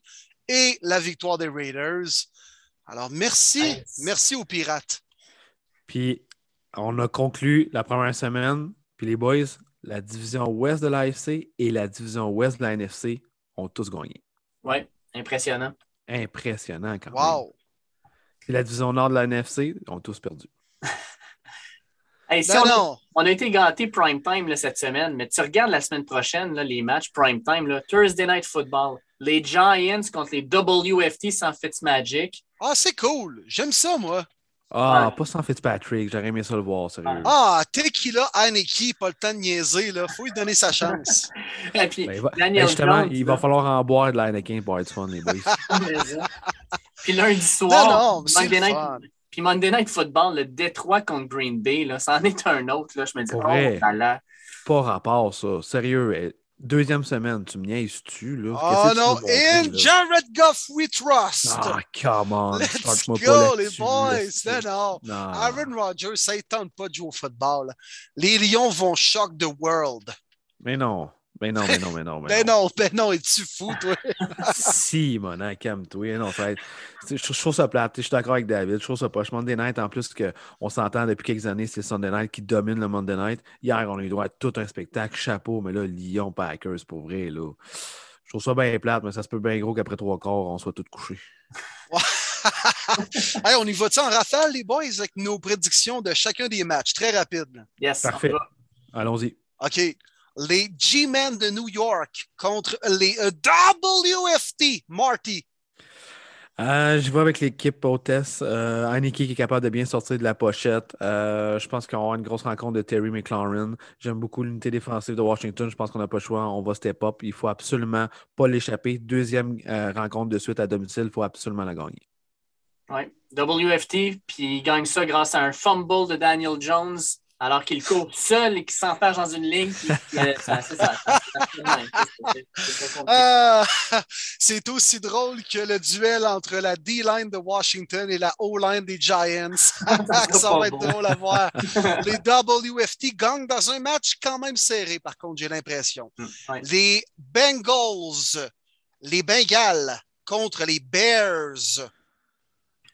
et la victoire des Raiders. Alors, merci, merci aux Pirates. Puis, on a conclu la première semaine. Puis, les boys, la division ouest de l'AFC et la division ouest de la NFC ont tous gagné. Oui, impressionnant. Impressionnant quand wow. Et la division nord de la NFC ont tous perdu. Ben on, a, été gâtés prime time cette semaine, mais tu regardes la semaine prochaine les matchs prime time, Thursday Night Football, les Giants contre les WFT sans Fitzmagic. Ah, c'est cool. J'aime ça, moi. Ah, pas sans Fitzpatrick. J'aurais aimé ça le voir, sérieux. Ah, Tequila Aniki, pas le temps de niaiser, là. Faut lui donner sa chance. Et puis, ben, ben, justement, il va falloir en boire de l'Anakin pour être fun, les boys. puis lundi soir, Monday Night, puis Monday Night Football, le Détroit contre Green Bay, là, ça en est un autre. Là. Je me dis, oh, là. Pas rapport, ça. Sérieux, eh, Deuxième semaine, tu me niaises-tu, là? Oh non, in Jared Goff we trust! Ah, come on! Let's go, les boys! Non, non. Aaron Rodgers, ça ne tente pas de jouer au football. Les Lions vont shock the world. Mais non. Ben non, mais non, mais non. Mais ben non, ben non, es-tu fou, toi? si, mon hein, calme-toi. Non, fait, je, je, trouve ça plate. Je suis d'accord avec David. Je trouve ça pas. Je Monday Night, en plus, qu'on s'entend depuis quelques années, c'est Sunday Night qui domine le Monday Night. Hier, on a eu droit à tout un spectacle, chapeau, mais là, Lyon Packers, pour vrai, là. Je trouve ça bien plate, mais ça se peut bien gros qu'après trois quarts, on soit tous couchés. hey, on y va-tu en rafale, les boys, avec nos prédictions de chacun des matchs? Très rapide. Yes. Parfait. Allons-y. OK les G-Men de New York contre les euh, WFT. Marty. Euh, je vais avec l'équipe hôtesse. Euh, Aniki qui est capable de bien sortir de la pochette. Euh, je pense qu'on va avoir une grosse rencontre de Terry McLaurin. J'aime beaucoup l'unité défensive de Washington. Je pense qu'on n'a pas le choix. On va step up. Il faut absolument pas l'échapper. Deuxième rencontre de suite à domicile. Il faut absolument la gagner. Oui. WFT, puis il gagne ça grâce à un fumble de Daniel Jones alors qu'il court seul et qu'il s'empêche dans une ligne. Euh, Ah, c'est aussi drôle que le duel entre la D-line de Washington et la O-line des Giants. ça va être drôle à voir. Les WFT gagnent dans un match quand même serré, par contre, j'ai l'impression. Mm, les Bengals, les Bengals contre les Bears.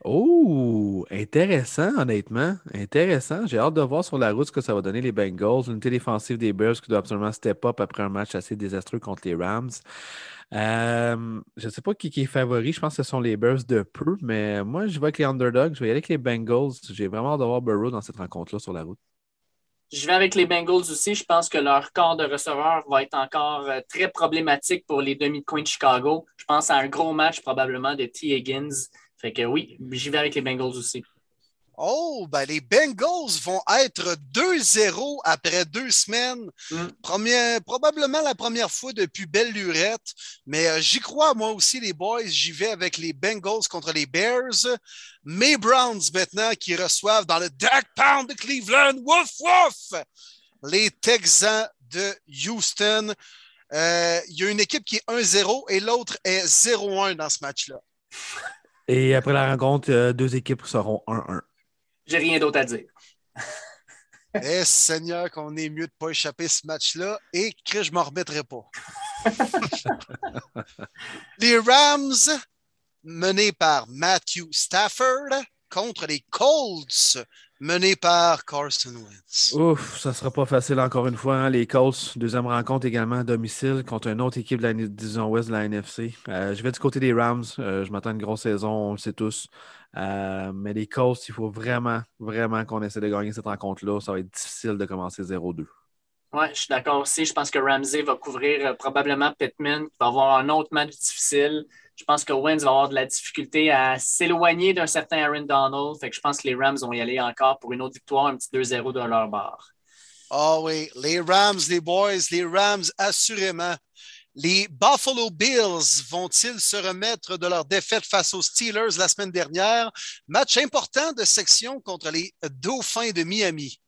Oh, intéressant, honnêtement. Intéressant. J'ai hâte de voir sur la route ce que ça va donner les Bengals. Une défensive des Bears qui doit absolument step up après un match assez désastreux contre les Rams. Euh, je ne sais pas qui, est favori. Je pense que ce sont les Bears de peu, mais moi, je vais avec les underdogs. Je vais y aller avec les Bengals. J'ai vraiment hâte de voir Burrow dans cette rencontre-là sur la route. Je vais avec les Bengals aussi. Je pense que leur corps de receveur va être encore euh, très problématique pour les demi-coins de Chicago. Je pense à un gros match probablement de T. Higgins fait que oui, j'y vais avec les Bengals aussi. Oh, ben les Bengals vont être 2-0 après deux semaines. Mm. probablement la première fois depuis belle lurette. Mais euh, j'y crois, moi aussi, les boys. J'y vais avec les Bengals contre les Bears. Mes Browns, maintenant, qui reçoivent dans le Dark Pound de Cleveland. Wouf, wouf! Les Texans de Houston. Euh, il y a une équipe qui est 1-0 et l'autre est 0-1 dans ce match-là. Et après la rencontre, euh, deux équipes seront 1-1. J'ai rien d'autre à dire. Eh Seigneur, qu'on est mieux de ne pas échapper ce match-là et que je ne m'en remettrai pas. les Rams, menés par Matthew Stafford, contre les Colts, mené par Carson Wentz. Ouf, ça sera pas facile encore une fois. Hein. Les Colts, deuxième rencontre également à domicile contre une autre équipe de la division ouest de la NFC. Euh, je vais du côté des Rams. Euh, je m'attends à une grosse saison, on le sait tous. Euh, mais les Colts, il faut vraiment, vraiment qu'on essaie de gagner cette rencontre-là. Ça va être difficile de commencer 0-2. Oui, je suis d'accord aussi. Je pense que Ramsey va couvrir probablement Pittman, qui va avoir un autre match difficile. Je pense que Wentz va avoir de la difficulté à s'éloigner d'un certain Aaron Donald. Fait que je pense que les Rams vont y aller encore pour une autre victoire, un petit 2-0 de leur barre. Ah oh oui, les Rams, les boys, les Rams, assurément. Les Buffalo Bills vont-ils se remettre de leur défaite face aux Steelers la semaine dernière? Match important de section contre les Dauphins de Miami.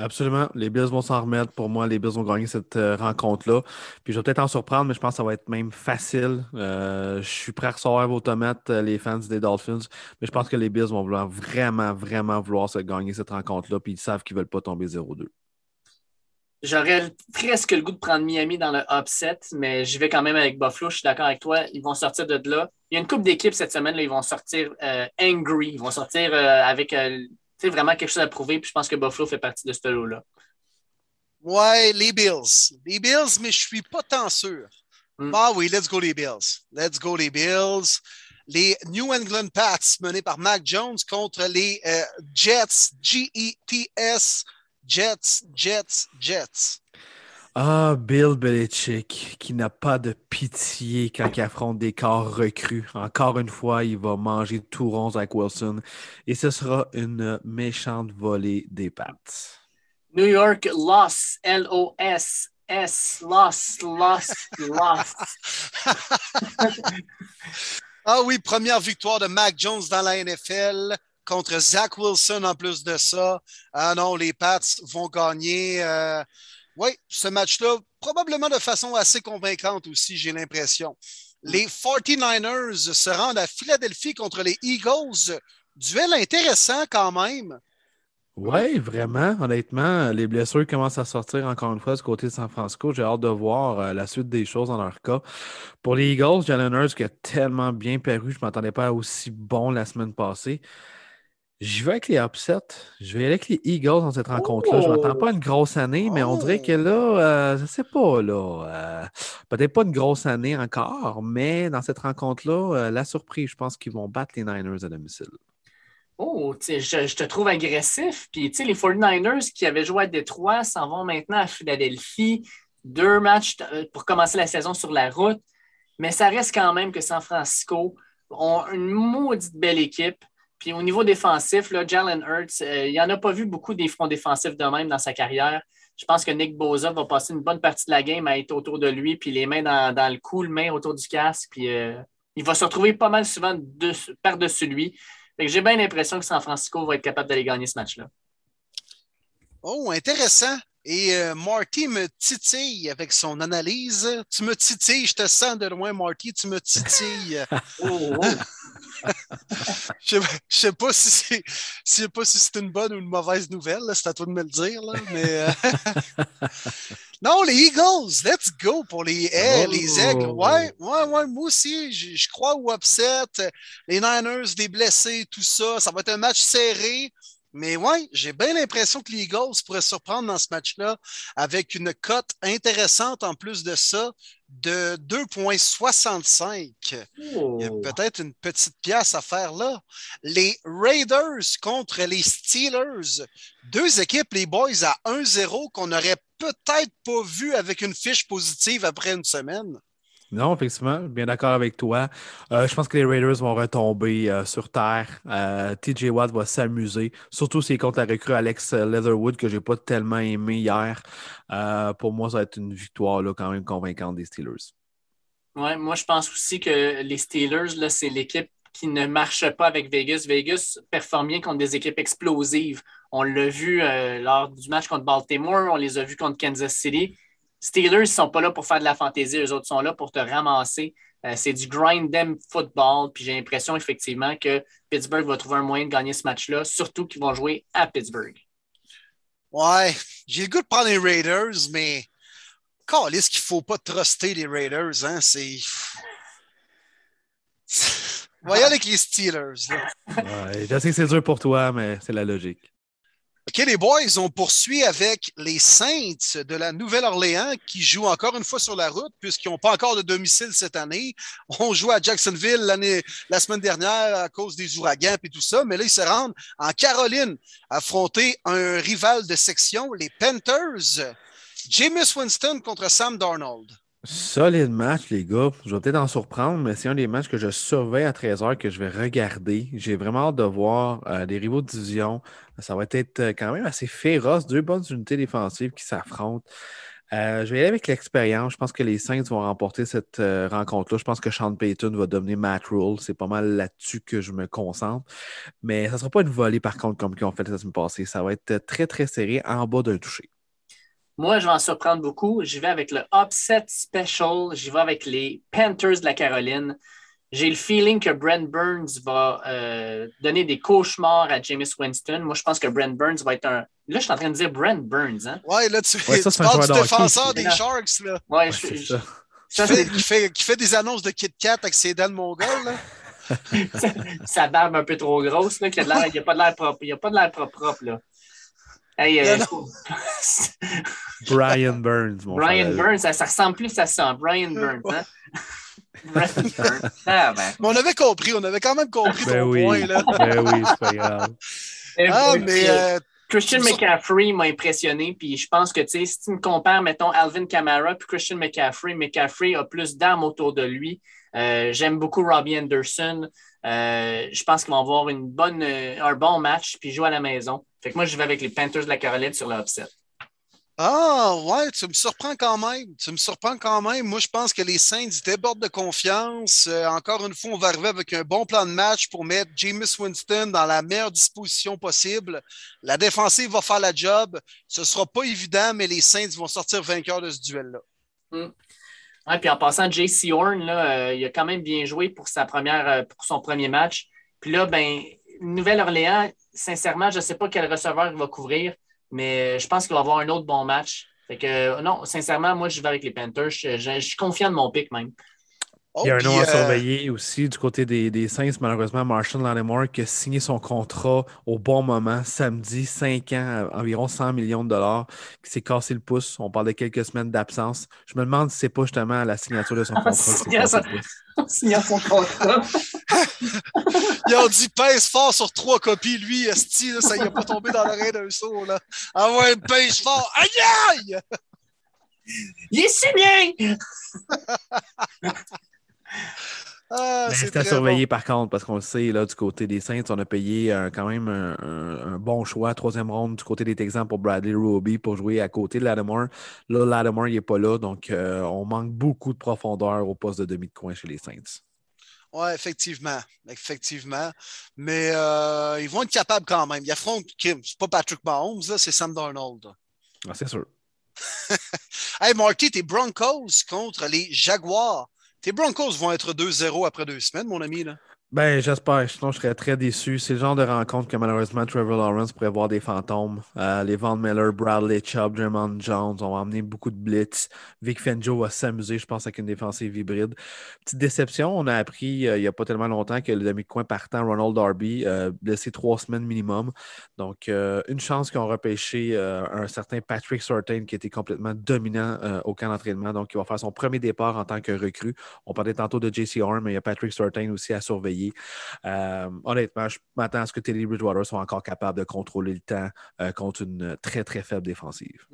Absolument. Les Bills vont s'en remettre. Pour moi, les Bills vont gagner cette euh, rencontre-là. Puis je vais peut-être en surprendre, mais je pense que ça va être même facile. Euh, je suis prêt à recevoir vos tomates, euh, les fans des Dolphins. Mais je pense que les Bills vont vouloir vraiment, vraiment vouloir se gagner cette rencontre-là. Puis ils savent qu'ils ne veulent pas tomber 0-2. J'aurais presque le goût de prendre Miami dans le upset, mais je vais quand même avec Buffalo. Je suis d'accord avec toi. Ils vont sortir de là. Il y a une coupe d'équipes cette semaine. Là, ils vont sortir angry. Ils vont sortir avec c'est vraiment quelque chose à prouver. Puis je pense que Buffalo fait partie de ce lot-là. Ouais, les Bills. Les Bills, mais je ne suis pas tant sûr. Hmm. Ah oui, let's go les Bills. Let's go les Bills. Les New England Pats menés par Mac Jones contre les euh, Jets, G-E-T-S, Jets, Jets, Jets. Ah, Bill Belichick, qui n'a pas de pitié quand il affronte des corps recrues. Encore une fois, il va manger tout rond avec Wilson. Et ce sera une méchante volée des pattes. New York loss, L-O-S. S, loss, loss, loss. ah oui, première victoire de Mac Jones dans la NFL contre Zach Wilson en plus de ça. Ah non, les Pats vont gagner. Euh, oui, ce match-là, probablement de façon assez convaincante aussi, j'ai l'impression. Les 49ers se rendent à Philadelphie contre les Eagles. Duel intéressant quand même. Oui, vraiment, honnêtement, les blessures commencent à sortir encore une fois du côté de San Francisco. J'ai hâte de voir euh, la suite des choses dans leur cas. Pour les Eagles, Jalen Hurts qui a tellement bien paru, je ne m'attendais pas à aussi bon la semaine passée. Je vais avec les upsets. Je vais aller avec les Eagles dans cette rencontre-là. Je ne m'attends pas à une grosse année, mais on dirait que là, euh, je ne sais pas, là. Euh, peut-être pas une grosse année encore, mais dans cette rencontre-là, euh, la surprise, je pense qu'ils vont battre les Niners à domicile. Oh, je, je, te trouve agressif. Puis, tu les 49ers qui avaient joué à Détroit s'en vont maintenant à Philadelphie. Deux matchs pour commencer la saison sur la route. Mais ça reste quand même que San Francisco ont une maudite belle équipe. Puis au niveau défensif, là, Jalen Hurts, euh, il n'y en a pas vu beaucoup des fronts défensifs de même dans sa carrière. Je pense que Nick Boza va passer une bonne partie de la game à être autour de lui, puis les mains dans, le cou, le main autour du casque. Puis euh, il va se retrouver pas mal souvent par-dessus lui. J'ai bien l'impression que San Francisco va être capable d'aller gagner ce match-là. Oh, intéressant. Et euh, Marty me titille avec son analyse. Tu me titilles, je te sens de loin, Marty, tu me titilles. Oh, oh. je ne sais pas si c'est si c'est une bonne ou une mauvaise nouvelle, c'est à toi de me le dire. Là, mais euh, Non, les Eagles, let's go pour les, eh, Oh. les aigles. Ouais, ouais, ouais, moi aussi, je, crois au upset. Les Niners, des blessés, tout ça. Ça va être un match serré. Mais ouais, j'ai bien l'impression que les Eagles pourraient surprendre dans ce match-là avec une cote intéressante en plus de ça de 2,65. Oh. Il y a peut-être une petite pièce à faire là. Les Raiders contre les Steelers. Deux équipes, les boys, à 1-0 qu'on n'aurait peut-être pas vu avec une fiche positive après une semaine. Non, effectivement, bien d'accord avec toi. Euh, je pense que les Raiders vont retomber euh, sur terre. Euh, TJ Watt va s'amuser, surtout s'il contre la recrue Alex Leatherwood que j'ai pas tellement aimé hier. Pour moi, ça va être une victoire là, quand même convaincante des Steelers. Ouais, moi, je pense aussi que les Steelers, là, c'est l'équipe qui ne marche pas avec Vegas. Vegas performe bien contre des équipes explosives. On l'a vu lors du match contre Baltimore, on les a vus contre Kansas City. Steelers ne sont pas là pour faire de la fantaisie, eux autres sont là pour te ramasser. Euh, c'est du grind them football. Puis j'ai l'impression effectivement que Pittsburgh va trouver un moyen de gagner ce match-là, surtout qu'ils vont jouer à Pittsburgh. Ouais, j'ai le goût de prendre les Raiders, mais est-ce qu'il ne faut pas truster les Raiders? Hein? C'est. Voyons avec les Steelers. là. Ouais, je sais que c'est dur pour toi, mais c'est la logique. Les boys, on poursuit avec les Saints de la Nouvelle-Orléans qui jouent encore une fois sur la route puisqu'ils n'ont pas encore de domicile cette année. On joue à Jacksonville l'année, la semaine dernière à cause des ouragans et tout ça, mais là, ils se rendent en Caroline affronter un rival de section, les Panthers. Jameis Winston contre Sam Darnold. Solide match, les gars. Je vais peut-être en surprendre, mais c'est un des matchs que je surveille à 13h que je vais regarder. J'ai vraiment hâte de voir euh, des rivaux de division. Ça va être euh, quand même assez féroce. Deux bonnes unités défensives qui s'affrontent. Euh, je vais aller avec l'expérience. Je pense que les Saints vont remporter cette rencontre-là. Je pense que Sean Payton va dominer Matt Rule. C'est pas mal là-dessus que je me concentre. Mais ça ne sera pas une volée, par contre, comme ils ont fait la semaine passée. Ça va être très, très serré en bas d'un toucher. Moi, je vais en surprendre beaucoup. J'y vais avec le Upset Special. J'y vais avec les Panthers de la Caroline. J'ai le feeling que Brent Burns va euh, donner des cauchemars à Jameis Winston. Moi, je pense que Brent Burns va être un. Là, je suis en train de dire Brent Burns. Hein? Ouais, là, tu, Ouais, ça, tu parles du défenseur ça. des Là. Sharks, là. Ouais, Ouais, je- je- ça. qui, fait, qui fait- qui fait des annonces de Kit Kat avec ses dents de mongol, là. sa barbe un peu trop grosse, là, qui a de l'air- il n'y a pas de l'air propre. Il n'y a pas de l'air propre, propre, là. Hey, euh, Non, Brian Burns, mon Brian. Burns, ça, ça ressemble plus à ça. Brian Burns, hein? Brian Burns. Ah, ben. Mais on avait compris, on avait quand même compris Ben ton oui. point, là. Ben oui, c'est pas grave. Ah, Et mais puis, euh, Christian McCaffrey m'a impressionné, puis je pense que, tu sais, si tu me compares, mettons, Alvin Kamara puis Christian McCaffrey, McCaffrey a plus d'armes autour de lui. Euh, J'aime beaucoup Robbie Anderson. Euh, je pense qu'ils vont avoir une bonne, euh, un bon match, puis jouer à la maison. Fait que moi, je vais avec les Panthers de la Caroline sur le upset. Ah, ouais, tu me surprends quand même. Tu me surprends quand même. Moi, je pense que les Saints débordent de confiance. Euh, encore une fois, on va arriver avec un bon plan de match pour mettre Jameis Winston dans la meilleure disposition possible. La défensive va faire la job. Ce ne sera pas évident, mais les Saints vont sortir vainqueurs de ce duel-là. Ouais, puis en passant, JC Horn, là, euh, il a quand même bien joué pour, sa première, euh, pour son premier match. Puis là, ben, Nouvelle-Orléans, sincèrement, je ne sais pas quel receveur il va couvrir, mais je pense qu'il va avoir un autre bon match. Fait que, non, sincèrement, moi, je vais avec les Panthers. Je, je- suis confiant de mon pick même. Oh, Il y a un nom à euh, surveiller aussi du côté des, des Saints, malheureusement, Marshall Lattimore qui a signé son contrat au bon moment, samedi, 5 ans, à environ 100 millions de dollars, qui s'est cassé le pouce. On parle de quelques semaines d'absence. Je me demande si c'est pas justement la signature de son contrat pouce. En signant son contrat. Ils ont dit pèse fort sur trois copies, lui, Esti, ça y a pas tombé dans l'oreille d'un saut. Là. Ah ouais, pèse fort. Aïe aïe! il est signé! Ah, c'est à surveiller par contre, parce qu'on le sait, là, du côté des Saints, on a payé euh, quand même un, un- un bon choix, troisième ronde du côté des Texans pour Bradley Roby pour jouer à côté de Lattimore. Là, Lattimore, il n'est pas là, donc euh, on manque beaucoup de profondeur au poste de demi de coin chez les Saints. Ouais, effectivement. Effectivement. Mais euh, ils vont être capables quand même. Ils affrontent Kim. C'est pas Patrick Mahomes, c'est Sam Darnold. Ah, c'est sûr. hey, Marty, tes Broncos contre les Jaguars. Tes Broncos vont être 2-0 après deux semaines, mon ami. Là. Ben, j'espère. Sinon, je serais très déçu. C'est le genre de rencontre que malheureusement Trevor Lawrence pourrait voir des fantômes. Euh, les Von Miller, Bradley Chubb, Jermon Jones ont amené beaucoup de blitz. Vic Fenjo va s'amuser, je pense, avec une défensive hybride. Petite déception, on a appris euh, il n'y a pas tellement longtemps que le demi-coin partant, Ronald Darby, euh, blessé trois semaines minimum. Donc, une chance qu'ils ont repêché un certain Patrick Sortain qui était complètement dominant au camp d'entraînement. Donc, il va faire son premier départ en tant que recrue. On parlait tantôt de JC Horn, mais il y a Patrick Sortain aussi à surveiller. Euh, honnêtement, je m'attends à ce que Teddy Bridgewater soit encore capable de contrôler le temps euh, contre une très, très faible défensive.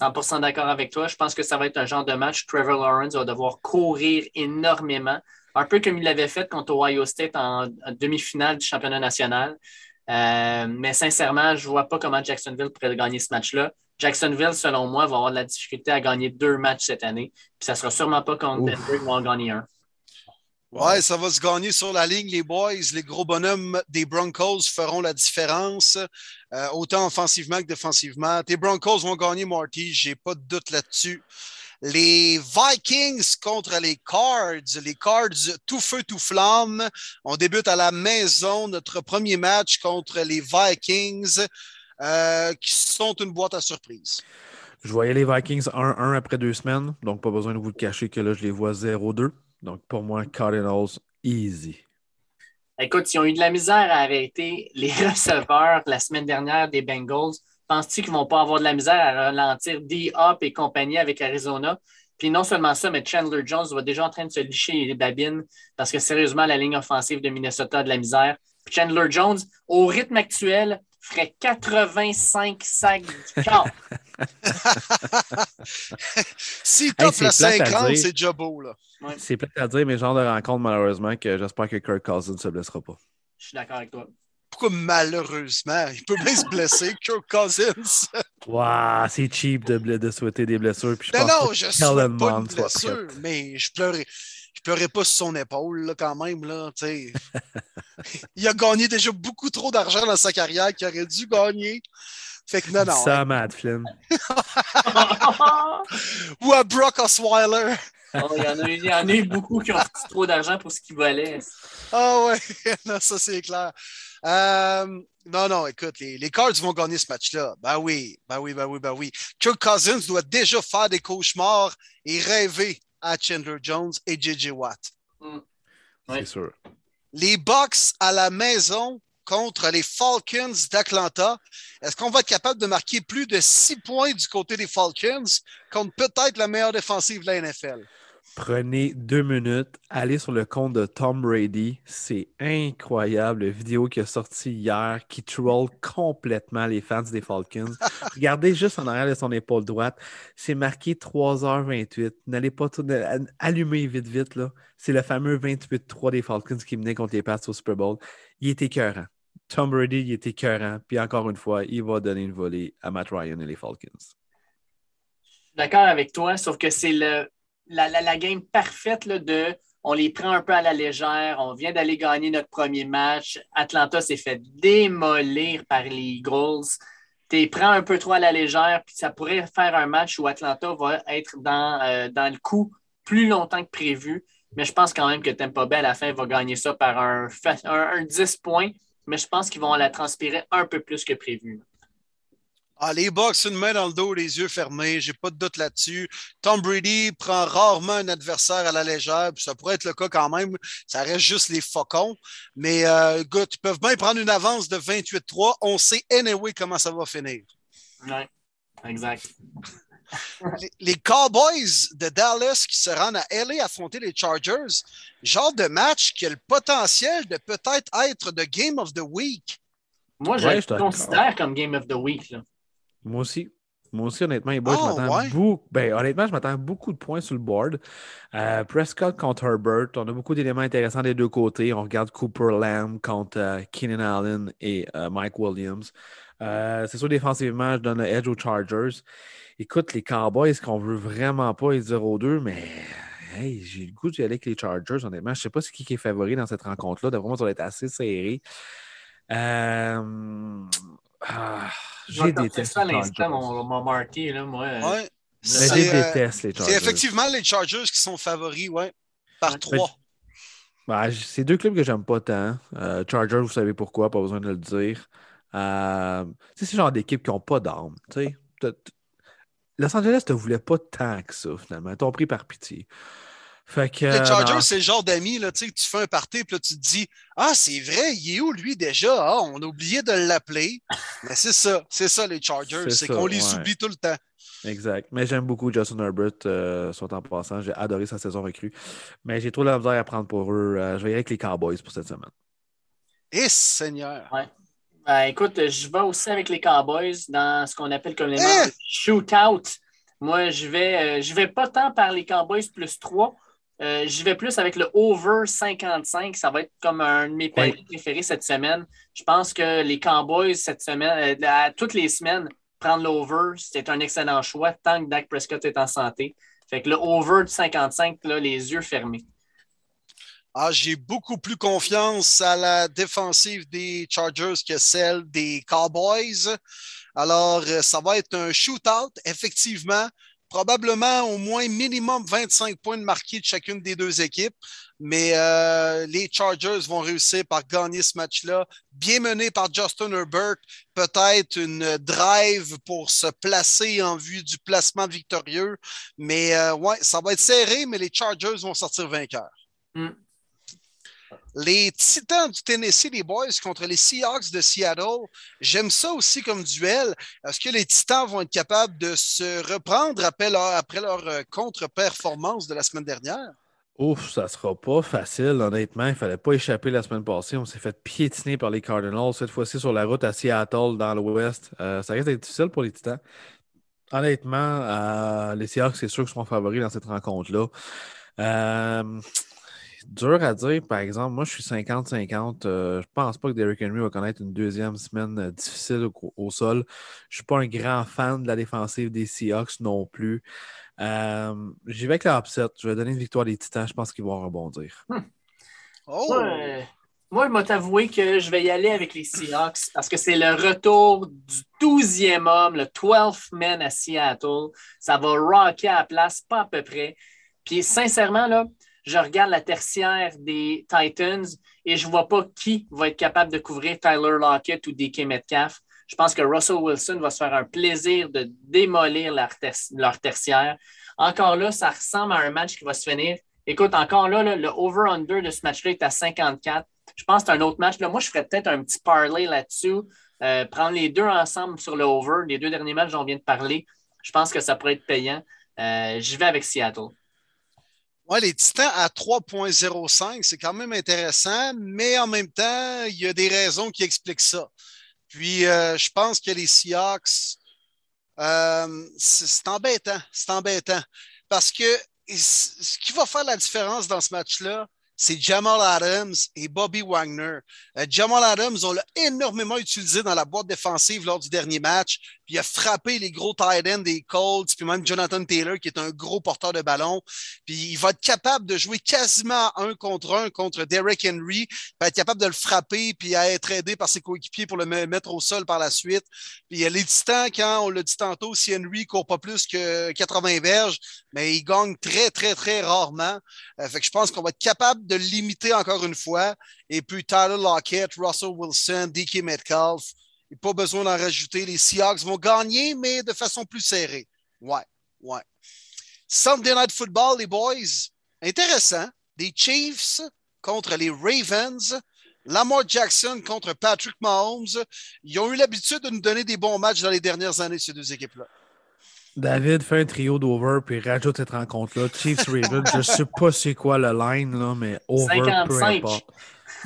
100% mm. d'accord avec toi. Je pense que ça va être un genre de match. Trevor Lawrence va devoir courir énormément, un peu comme il l'avait fait contre Ohio State en, demi-finale du championnat national. Euh, mais sincèrement, je ne vois pas comment Jacksonville pourrait gagner ce match-là. Jacksonville, selon moi, va avoir de la difficulté à gagner deux matchs cette année. Puis ça ne sera sûrement pas contre Denver qui vont en gagner un. Ouais, ça va se gagner sur la ligne, les boys. Les gros bonhommes des Broncos feront la différence, euh, autant offensivement que défensivement. Tes Broncos vont gagner, Marty, j'ai pas de doute là-dessus. Les Vikings contre les Cards. Les Cards, tout feu, tout flamme. On débute à la maison notre premier match contre les Vikings, euh, qui sont une boîte à surprise. Je voyais les Vikings 1-1 après deux semaines, donc pas besoin de vous le cacher que là, je les vois 0-2. Donc, pour moi, Cardinals, easy. Écoute, ils ont eu de la misère à arrêter les receveurs la semaine dernière des Bengals. Penses-tu qu'ils ne vont pas avoir de la misère à ralentir D-Hop et compagnie avec Arizona? Puis non seulement ça, mais Chandler Jones va déjà en train de se licher les babines parce que sérieusement, la ligne offensive de Minnesota a de la misère. Chandler Jones, au rythme actuel, ferait 85 sacs du corps. si top hey, 50, c'est déjà beau. Là. C'est plate à dire, mais genre de rencontre, malheureusement, que j'espère que Kirk Cousins ne se blessera pas. Je suis d'accord avec toi. Pourquoi malheureusement? Il peut bien se blesser, Kirk Cousins? Waouh, c'est cheap de, de, souhaiter des blessures. Puis je non, non, je souhaite pas une blessure, mais je pleurais je pleurais pas sur son épaule là, quand même. Là, il a gagné déjà beaucoup trop d'argent dans sa carrière qu'il aurait dû gagner. Fait que non, non. Ça, Matt Flynn. Ou à Brock Osweiler. Oh, il, y en a, il y en a eu beaucoup qui ont fait trop d'argent pour ce qu'ils valaient. Ah ouais, non, ça c'est clair. Euh, non, non, écoute, les, les, Cards vont gagner ce match-là. Ben oui, ben oui, ben oui, ben oui. Kirk Cousins doit déjà faire des cauchemars et rêver à Chandler Jones et J.J. Watt. Mm. C'est sûr. Les Bucks à la maison contre les Falcons d'Atlanta. Est-ce qu'on va être capable de marquer plus de six points du côté des Falcons contre peut-être la meilleure défensive de la NFL? Prenez deux minutes, allez sur le compte de Tom Brady. C'est incroyable, la vidéo qui a sorti hier qui troll complètement les fans des Falcons. Regardez juste en arrière de son épaule droite. C'est marqué 3h28. N'allez pas tout allumer vite, vite. là. C'est le fameux 28-3 des Falcons qui menait contre les Pats au Super Bowl. Il était écœurant. Tom Brady, il était écœurant. Puis encore une fois, il va donner une volée à Matt Ryan et les Falcons. D'accord avec toi, sauf que c'est le la, game parfaite de on les prend un peu à la légère. On vient d'aller gagner notre premier match. Atlanta s'est fait démolir par les Eagles. Tu prends un peu trop à la légère, puis ça pourrait faire un match où Atlanta va être dans, euh, le coup plus longtemps que prévu. Mais je pense quand même que Tampa Bay, à la fin, va gagner ça par un, un 10 points. Mais je pense qu'ils vont la transpirer un peu plus que prévu. Ah, les Bucks, une main dans le dos, les yeux fermés, j'ai pas de doute là-dessus. Tom Brady prend rarement un adversaire à la légère, puis ça pourrait être le cas quand même. Ça reste juste les faucons. Mais euh, ils peuvent bien prendre une avance de 28-3. On sait anyway comment ça va finir. Oui, exact. les, Cowboys de Dallas qui se rendent à LA affronter les Chargers, genre de match qui a le potentiel de peut-être être de Game of the Week. Moi, je le considère comme Game of the Week. Là. Moi aussi. Moi aussi, honnêtement, je ah, m'attends beaucoup. Ben, honnêtement, je m'attends beaucoup de points sur le board. Euh, Prescott contre Herbert, on a beaucoup d'éléments intéressants des deux côtés. On regarde Cooper Lamb contre euh, Keenan Allen et euh, Mike Williams. c'est sûr, défensivement, je donne le edge aux Chargers. Écoute, les Cowboys, qu'on veut vraiment pas les 0-2, mais hey, j'ai le goût d'y aller avec les Chargers, honnêtement. Je ne sais pas ce qui est favori dans cette rencontre-là. D'après moi, ça va être assez serré. Euh, ah, J'ai détesté ça à l'instant, mon, mon Marty, là, moi. Ouais. Mais j'ai détesté les Chargers. C'est effectivement les Chargers qui sont favoris, ouais, par trois. Ben, c'est deux clubs que j'aime pas tant. Euh, Chargers, vous savez pourquoi, pas besoin de le dire. Euh, c'est ce genre d'équipe qui n'ont pas d'âme. Los Angeles ne te voulait pas tant que ça, finalement. Ils t'ont pris par pitié. Fait que, les Chargers, c'est le genre d'amis, tu fais un party, puis là, tu te dis Ah, c'est vrai, il est où lui déjà? Ah, on a oublié de l'appeler. Mais c'est ça, c'est ça, les Chargers. C'est qu'on les oublie tout le temps. Exact. Mais j'aime beaucoup Justin Herbert, euh, soit en passant. J'ai adoré sa saison recrue. Mais j'ai trop la misère à prendre pour eux. Euh, je vais y aller avec les Cowboys pour cette semaine. Et Seigneur! Ouais. Ben, écoute, je vais aussi avec les Cowboys dans ce qu'on appelle communément eh! shootout. Moi, je vais, euh, je vais pas tant par les Cowboys plus 3. Euh, j'y vais plus avec le over 55. Ça va être comme un de mes paris préférés cette semaine. Je pense que les Cowboys, cette semaine, euh, toutes les semaines, prendre l'over, c'est un excellent choix tant que Dak Prescott est en santé. Fait que le over de 55, là, les yeux fermés. Ah, j'ai beaucoup plus confiance à la défensive des Chargers que celle des Cowboys. Alors, euh, ça va être un shootout, effectivement probablement au moins minimum 25 points de marqués de chacune des deux équipes. Mais euh, les Chargers vont réussir par gagner ce match-là. Bien mené par Justin Herbert, peut-être une drive pour se placer en vue du placement victorieux. Mais euh, ouais, ça va être serré, mais les Chargers vont sortir vainqueurs. Mm. Les Titans du Tennessee, les Boys, contre les Seahawks de Seattle, j'aime ça aussi comme duel. Est-ce que les Titans vont être capables de se reprendre après leur, euh, contre-performance de la semaine dernière? Ouf, ça sera pas facile, honnêtement. Il ne fallait pas échapper la semaine passée. On s'est fait piétiner par les Cardinals, cette fois-ci sur la route à Seattle, dans l'Ouest. Euh, ça risque d'être difficile pour les Titans. Honnêtement, euh, les Seahawks, c'est sûr qu'ils seront favoris dans cette rencontre-là. Dur à dire, par exemple. Moi, je suis 50-50. Je euh, je pense pas que Derrick Henry va connaître une deuxième semaine euh, difficile au, sol. Je ne suis pas un grand fan de la défensive des Seahawks non plus. Euh, J'y vais avec l'upset. Je vais donner une victoire des Titans. Je pense qu'ils vont rebondir. Hmm. Oh! moi, je vais t'avouer que je vais y aller avec les Seahawks parce que c'est le retour du 12e homme, le 12th man à Seattle. Ça va rocker à la place, pas à peu près. Puis sincèrement, là, je regarde la tertiaire des Titans et je ne vois pas qui va être capable de couvrir Tyler Lockett ou DK Metcalf. Je pense que Russell Wilson va se faire un plaisir de démolir leur, tertiaire. Encore là, ça ressemble à un match qui va se finir. Écoute, encore là, le over-under de ce match-là est à 54. Je pense que c'est un autre match. Là, moi, je ferais peut-être un petit parlay là-dessus. Euh, prendre les deux ensemble sur le over. Les deux derniers matchs, j'en viens de parler. Je pense que ça pourrait être payant. Euh, je vais avec Seattle. Ouais, les Titans à 3.05, c'est quand même intéressant, mais en même temps, il y a des raisons qui expliquent ça. Puis, euh, je pense que les Seahawks, euh, c'est embêtant, c'est embêtant. Parce que ce qui va faire la différence dans ce match-là, c'est Jamal Adams et Bobby Wagner. Euh, Jamal Adams, on l'a énormément utilisé dans la boîte défensive lors du dernier match. Puis il a frappé les gros tight ends des Colts, puis même Jonathan Taylor, qui est un gros porteur de ballon. Puis il va être capable de jouer quasiment un contre un contre Derek Henry, puis être capable de le frapper, puis à être aidé par ses coéquipiers pour le mettre au sol par la suite. Puis les Titans, quand on l'a dit tantôt, si Henry court pas plus que 80 verges, mais il gagne très, très, très rarement. Euh, fait que je pense qu'on va être capable de limiter encore une fois. Et puis Tyler Lockett, Russell Wilson, DK Metcalf, il n'y a pas besoin d'en rajouter. Les Seahawks vont gagner, mais de façon plus serrée. Ouais, ouais. Sunday Night Football, les boys, intéressant. Des Chiefs contre les Ravens. Lamar Jackson contre Patrick Mahomes. Ils ont eu l'habitude de nous donner des bons matchs dans les dernières années, ces deux équipes-là. David fait un trio d'over puis rajoute cette rencontre-là. Chiefs Ravens, je ne sais pas c'est quoi le line, là, mais over, 55. peu importe.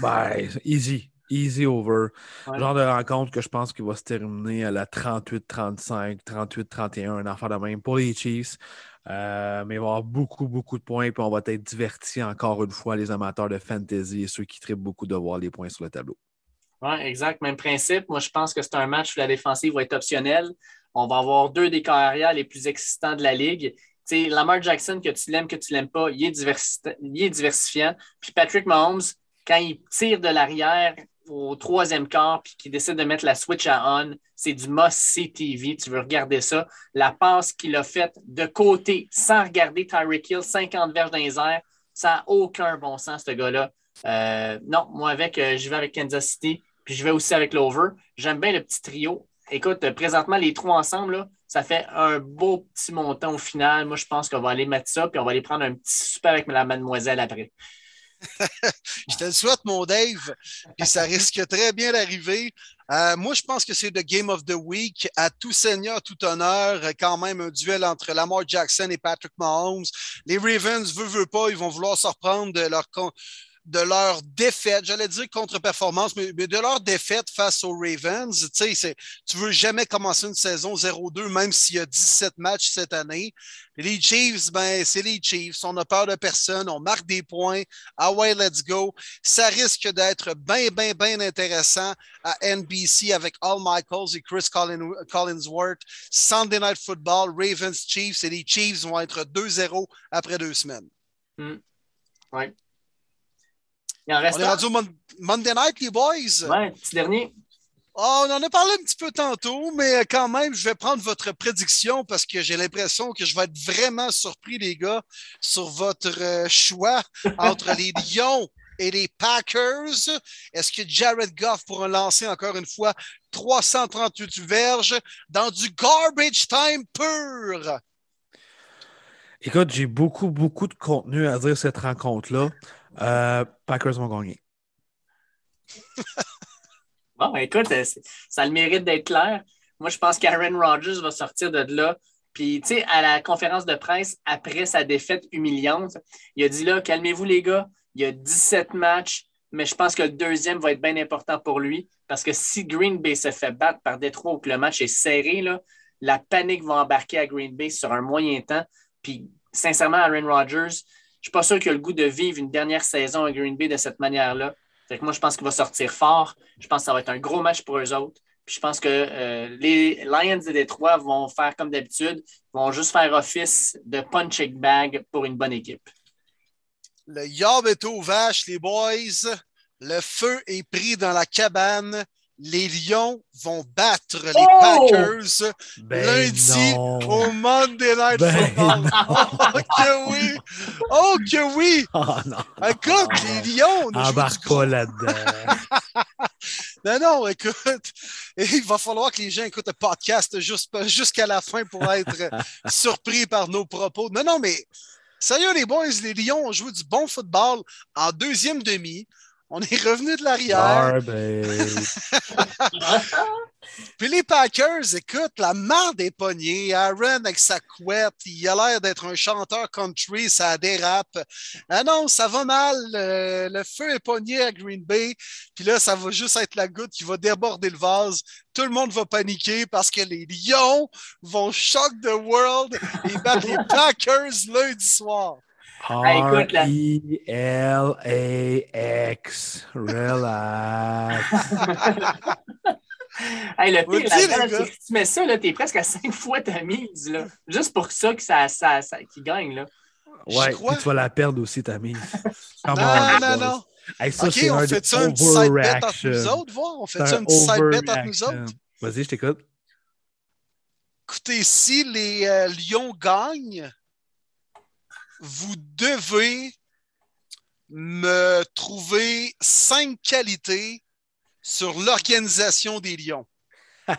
Ben, easy. Easy over. Genre de rencontre que je pense qu'il va se terminer à la 38-35, 38-31, un enfant de même pour les Chiefs. Euh, mais il va y avoir beaucoup, beaucoup de points, puis on va être divertis encore une fois, les amateurs de fantasy et ceux qui trippent beaucoup de voir les points sur le tableau. Oui, exact. Même principe. Moi, je pense que c'est un match où la défensive va être optionnelle. On va avoir deux des carrières les plus excitants de la ligue. sais, Lamar Jackson, que tu l'aimes, que tu ne l'aimes pas, il est, il est diversifiant. Puis Patrick Mahomes, quand il tire de l'arrière, au troisième quart puis qui décide de mettre la switch à on, c'est du must-see TV. Tu veux regarder ça. La passe qu'il a faite de côté sans regarder Tyreek Hill, 50 verges dans les airs, ça n'a aucun bon sens, ce gars-là. Euh, non, moi, avec, euh, je vais avec Kansas City, puis je vais aussi avec l'over. J'aime bien le petit trio. Écoute, présentement, les trois ensemble, ça fait un beau petit montant au final. Moi, je pense qu'on va aller mettre ça, puis on va aller prendre un petit super avec la mademoiselle après. je te le souhaite, mon Dave. Puis ça risque très bien d'arriver. Euh, moi, je pense que c'est le Game of the Week. À tout seigneur, tout honneur, quand même un duel entre Lamar Jackson et Patrick Mahomes. Les Ravens, veut, veut pas, ils vont vouloir se reprendre de leur de leur défaite, j'allais dire contre-performance, mais, de leur défaite face aux Ravens. Tu sais, tu veux jamais commencer une saison 0-2, même s'il y a 17 matchs cette année. Les Chiefs, ben, c'est les Chiefs. On n'a peur de personne. On marque des points. Ah ouais, let's go. Ça risque d'être bien, bien, bien intéressant à NBC avec Al Michaels et Chris Collinsworth. Sunday Night Football, Ravens, Chiefs. Et les Chiefs vont être 2-0 après deux semaines. Hmm. On est rendu au Monday Night, les boys. Ouais, petit dernier. Oh, on en a parlé un petit peu tantôt, mais quand même, je vais prendre votre prédiction parce que j'ai l'impression que je vais être vraiment surpris, les gars, sur votre euh, choix entre les Lions et les Packers. Est-ce que Jared Goff pourra lancer encore une fois 338 verges dans du garbage time pur? Écoute, j'ai beaucoup, beaucoup de contenu à dire cette rencontre-là. Euh, Packers vont gagner. Bon, écoute, euh, ça a le mérite d'être clair. Moi, je pense qu'Aaron Rodgers va sortir de là. Puis, tu sais, à la conférence de presse, après sa défaite humiliante, il a dit là, calmez-vous les gars, il y a 17 matchs, mais je pense que le deuxième va être bien important pour lui parce que si Green Bay se fait battre par Détroit ou que le match est serré, la panique va embarquer à Green Bay sur un moyen temps. Puis, sincèrement, Aaron Rodgers, je ne suis pas sûr qu'il a le goût de vivre une dernière saison à Green Bay de cette manière-là moi, je pense qu'il va sortir fort. Je pense que ça va être un gros match pour eux autres. Puis je pense que euh, les Lions de Détroit vont faire comme d'habitude, vont juste faire office de punching bag pour une bonne équipe. Le yob est au vache, les boys. Le feu est pris dans la cabane les Lions vont battre les oh! Packers ben lundi au Monday Night ben Football. Oh que oui! Oh que oui! Oh non, écoute, les Lions... Embarque pas là-dedans. non, non, écoute, il va falloir que les gens écoutent le podcast jusqu'à la fin pour être surpris par nos propos. Non, non, mais sérieux, les boys, les Lions ont joué du bon football en deuxième demi. On est revenu de l'arrière. Puis les Packers, écoute, la marde des pognée. Aaron avec sa couette, il a l'air d'être un chanteur country, ça dérape. Ah non, ça va mal. le feu est pogné à Green Bay. Puis là, ça va juste être la goutte qui va déborder le vase. Tout le monde va paniquer parce que les Lions vont shock the world et battre les Packers lundi soir. R-E-L-A-X. Relax. hey, le pire, là, tu, mets ça, là, t'es presque à cinq fois ta mise, là. Juste pour ça que ça, ça, ça qui gagne, là. Ouais, crois... tu vas la perdre aussi, ta mise. non, non, non. Hey, ça, OK, on fait ça une petite side bet entre nous autres, voir? On fait ça une petite side bet entre nous autres? Vas-y, je t'écoute. Écoutez, si les euh, Lions gagnent, vous devez me trouver cinq qualités sur l'organisation des Lions.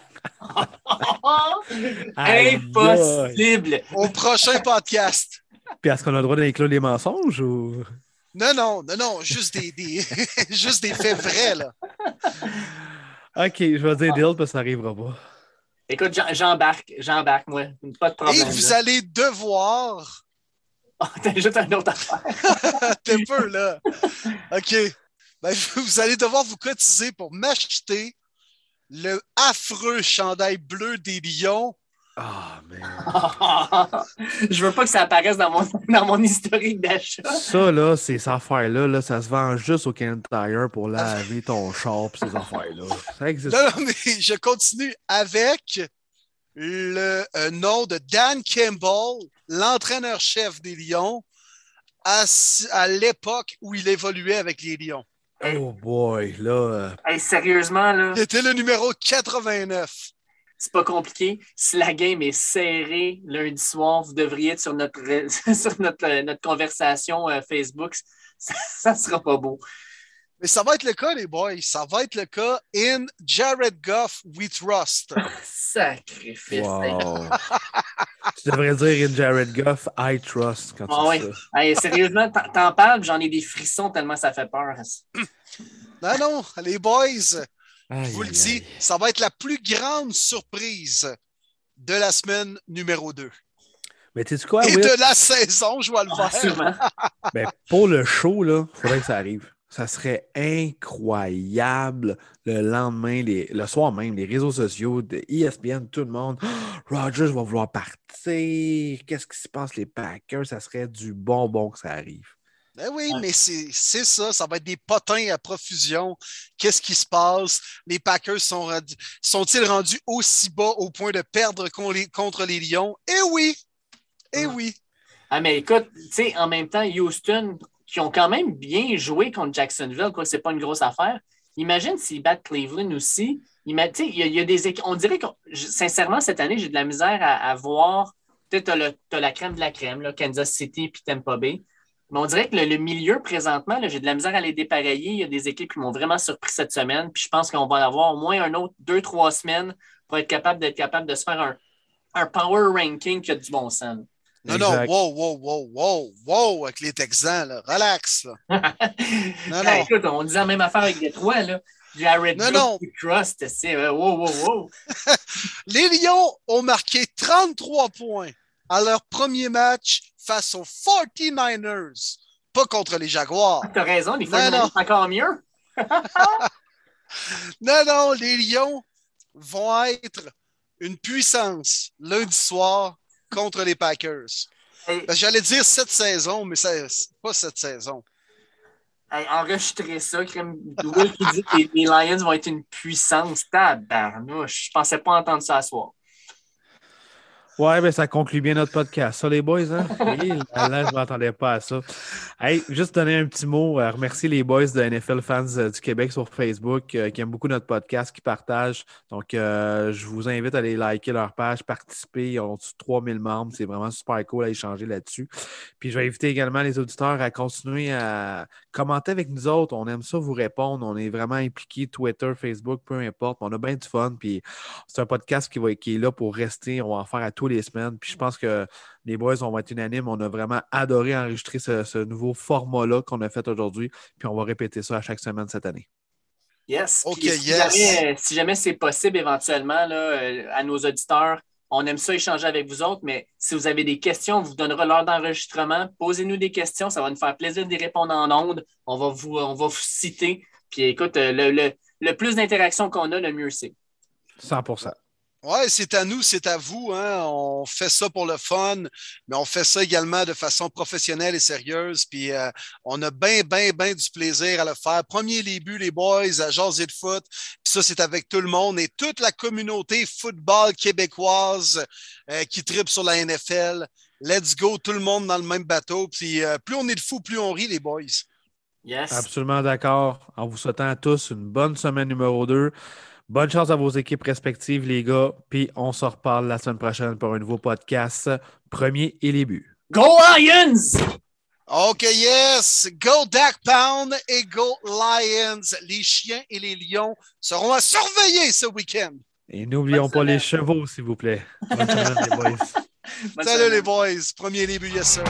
Impossible! Au prochain podcast. Puis est-ce qu'on a le droit d'inclure les mensonges ou? Non, non, non, non, juste des, juste des faits vrais, là. OK, je vais dire deal parce que ça n'arrivera pas. Écoute, j'embarque, j'embarque, moi. Pas de problème. Et vous allez devoir Oh, t'as juste un autre affaire. T'es peu, là. OK. Ben, vous allez devoir vous cotiser pour m'acheter le affreux chandail bleu des lions. Ah, oh, merde. Je veux pas que ça apparaisse dans mon, dans mon historique d'achat. Ça, là, ces affaires-là, là, ça se vend juste au Ken Tire pour laver ton char et ces affaires-là. Ça existe. Non, non, mais je continue avec le euh, nom de Dan Campbell, l'entraîneur-chef des Lions, à, l'époque où il évoluait avec les Lions. Oh boy, là. euh, Hey, sérieusement, là, C'était le numéro 89. c'est pas compliqué. Si la game est serrée lundi soir, vous devriez être sur notre, sur notre, euh, notre conversation euh, Facebook. Ça, ça sera pas beau. Mais ça va être le cas, les boys. Ça va être le cas in Jared Goff We Trust. Sacrifice. Hey. Wow. tu devrais dire in Jared Goff, I trust quand tu Ah dis ouais. ça. Hey, sérieusement, t'en- parles, j'en ai des frissons tellement ça fait peur. Non, non, les boys, je vous le dis, aïe. ça va être la plus grande surprise de la semaine numéro 2. Mais tu sais quoi, Et Will? de la saison, je vais le Ah, faire. sûrement. Ben, pour le show, là, faudrait que ça arrive. Ça serait incroyable le lendemain, les- le soir même, les réseaux sociaux de ESPN, tout le monde. Rogers va vouloir partir. Qu'est-ce qui se passe, les Packers? Ça serait du bonbon que ça arrive. Ben oui, Ouais. mais c'est c'est ça, ça va être des potins à profusion. Qu'est-ce qui se passe? Les Packers sont rendus- sont-ils rendus aussi bas au point de perdre con- les- contre les Lions? Eh oui! Eh Ouais. oui! Ah, mais écoute, tu sais, en même temps, Houston, qui ont quand même bien joué contre Jacksonville, quoi, c'est pas une grosse affaire. Imagine s'ils battent Cleveland aussi. Il y, a- des On dirait que, sincèrement, cette année, j'ai de la misère à, voir. Tu as, la crème de la crème, là, Kansas City puis Tampa Bay. Mais on dirait que le, milieu, présentement, j'ai de la misère à les dépareiller. Il y a des équipes qui m'ont vraiment surpris cette semaine. Puis je pense qu'on va avoir au moins un autre deux, trois semaines pour être capable d'être capable de se faire un, un power ranking qui a du bon sens. Non, Exact. non, wow, wow, wow, wow, wow, avec les Texans, là. relax. Là. Non, non. écoute, on disait la même affaire avec les trois, là. Jared Non, non. Trust, c'est euh, wow, wow, wow. Les Lions ont marqué 33 points à leur premier match face aux 49ers, pas contre les Jaguars. T'as raison, les Non, fois non. c'est encore mieux. Non, non, les Lions vont être une puissance lundi soir contre les Packers. Hey, J'allais dire cette saison, mais c'est pas cette saison. hey, enregistrez ça, Crème Will qui dit que les, Lions vont être une puissance. Tabarnouche, je pensais pas entendre ça ce soir. Ouais, ben ça conclut bien notre podcast. Ça, les boys, hein? Là, je ne m'attendais pas à ça. Hey, juste donner un petit mot, euh, remercier les boys de NFL Fans euh, du Québec sur Facebook euh, qui aiment beaucoup notre podcast, qui partagent. Donc, euh, je vous invite à aller liker leur page, participer. Ils ont 3000 membres. C'est vraiment super cool à échanger là-dessus. Puis, je vais inviter également les auditeurs à continuer à commenter avec nous autres. On aime ça vous répondre. On est vraiment impliqués, Twitter, Facebook, peu importe. On a bien du fun. Puis, c'est un podcast qui, va, qui est là pour rester. On va en faire à tous les semaines. Puis je pense que les boys, on va être unanimes. On a vraiment adoré enregistrer ce, ce nouveau format-là qu'on a fait aujourd'hui. Puis on va répéter ça à chaque semaine cette année. Yes. Ok, Puis si yes. Jamais, si jamais c'est possible, éventuellement, là, euh, à nos auditeurs, on aime ça échanger avec vous autres, mais si vous avez des questions, on vous donnera l'heure d'enregistrement. Posez-nous des questions, ça va nous faire plaisir d'y répondre en ondes. On va vous, on va vous citer. Puis écoute, euh, le, le- le plus d'interactions qu'on a, le mieux c'est. 100 Ouais, c'est à nous, c'est à vous. Hein. On fait ça pour le fun, mais on fait ça également de façon professionnelle et sérieuse. Puis euh, on a bien, bien, bien du plaisir à le faire. Premier début, les boys, à jaser de foot. Puis ça, c'est avec tout le monde et toute la communauté football québécoise euh, qui tripe sur la NFL. Let's go, tout le monde dans le même bateau. Puis euh, plus on est de fous, plus on rit, les boys. Yes. Absolument d'accord. En vous souhaitant à tous une bonne semaine numéro 2. Bonne chance à vos équipes respectives, les gars. Puis on se reparle la semaine prochaine pour un nouveau podcast. Premier et les buts. Go Lions! OK, yes. Go Dak Pound et go Lions. Les chiens et les lions seront à surveiller ce week-end. Et n'oublions pas les chevaux, s'il vous plaît. Bonne semaine, les boys. Bonne Salut semaine. les boys. Premier début, yes sir.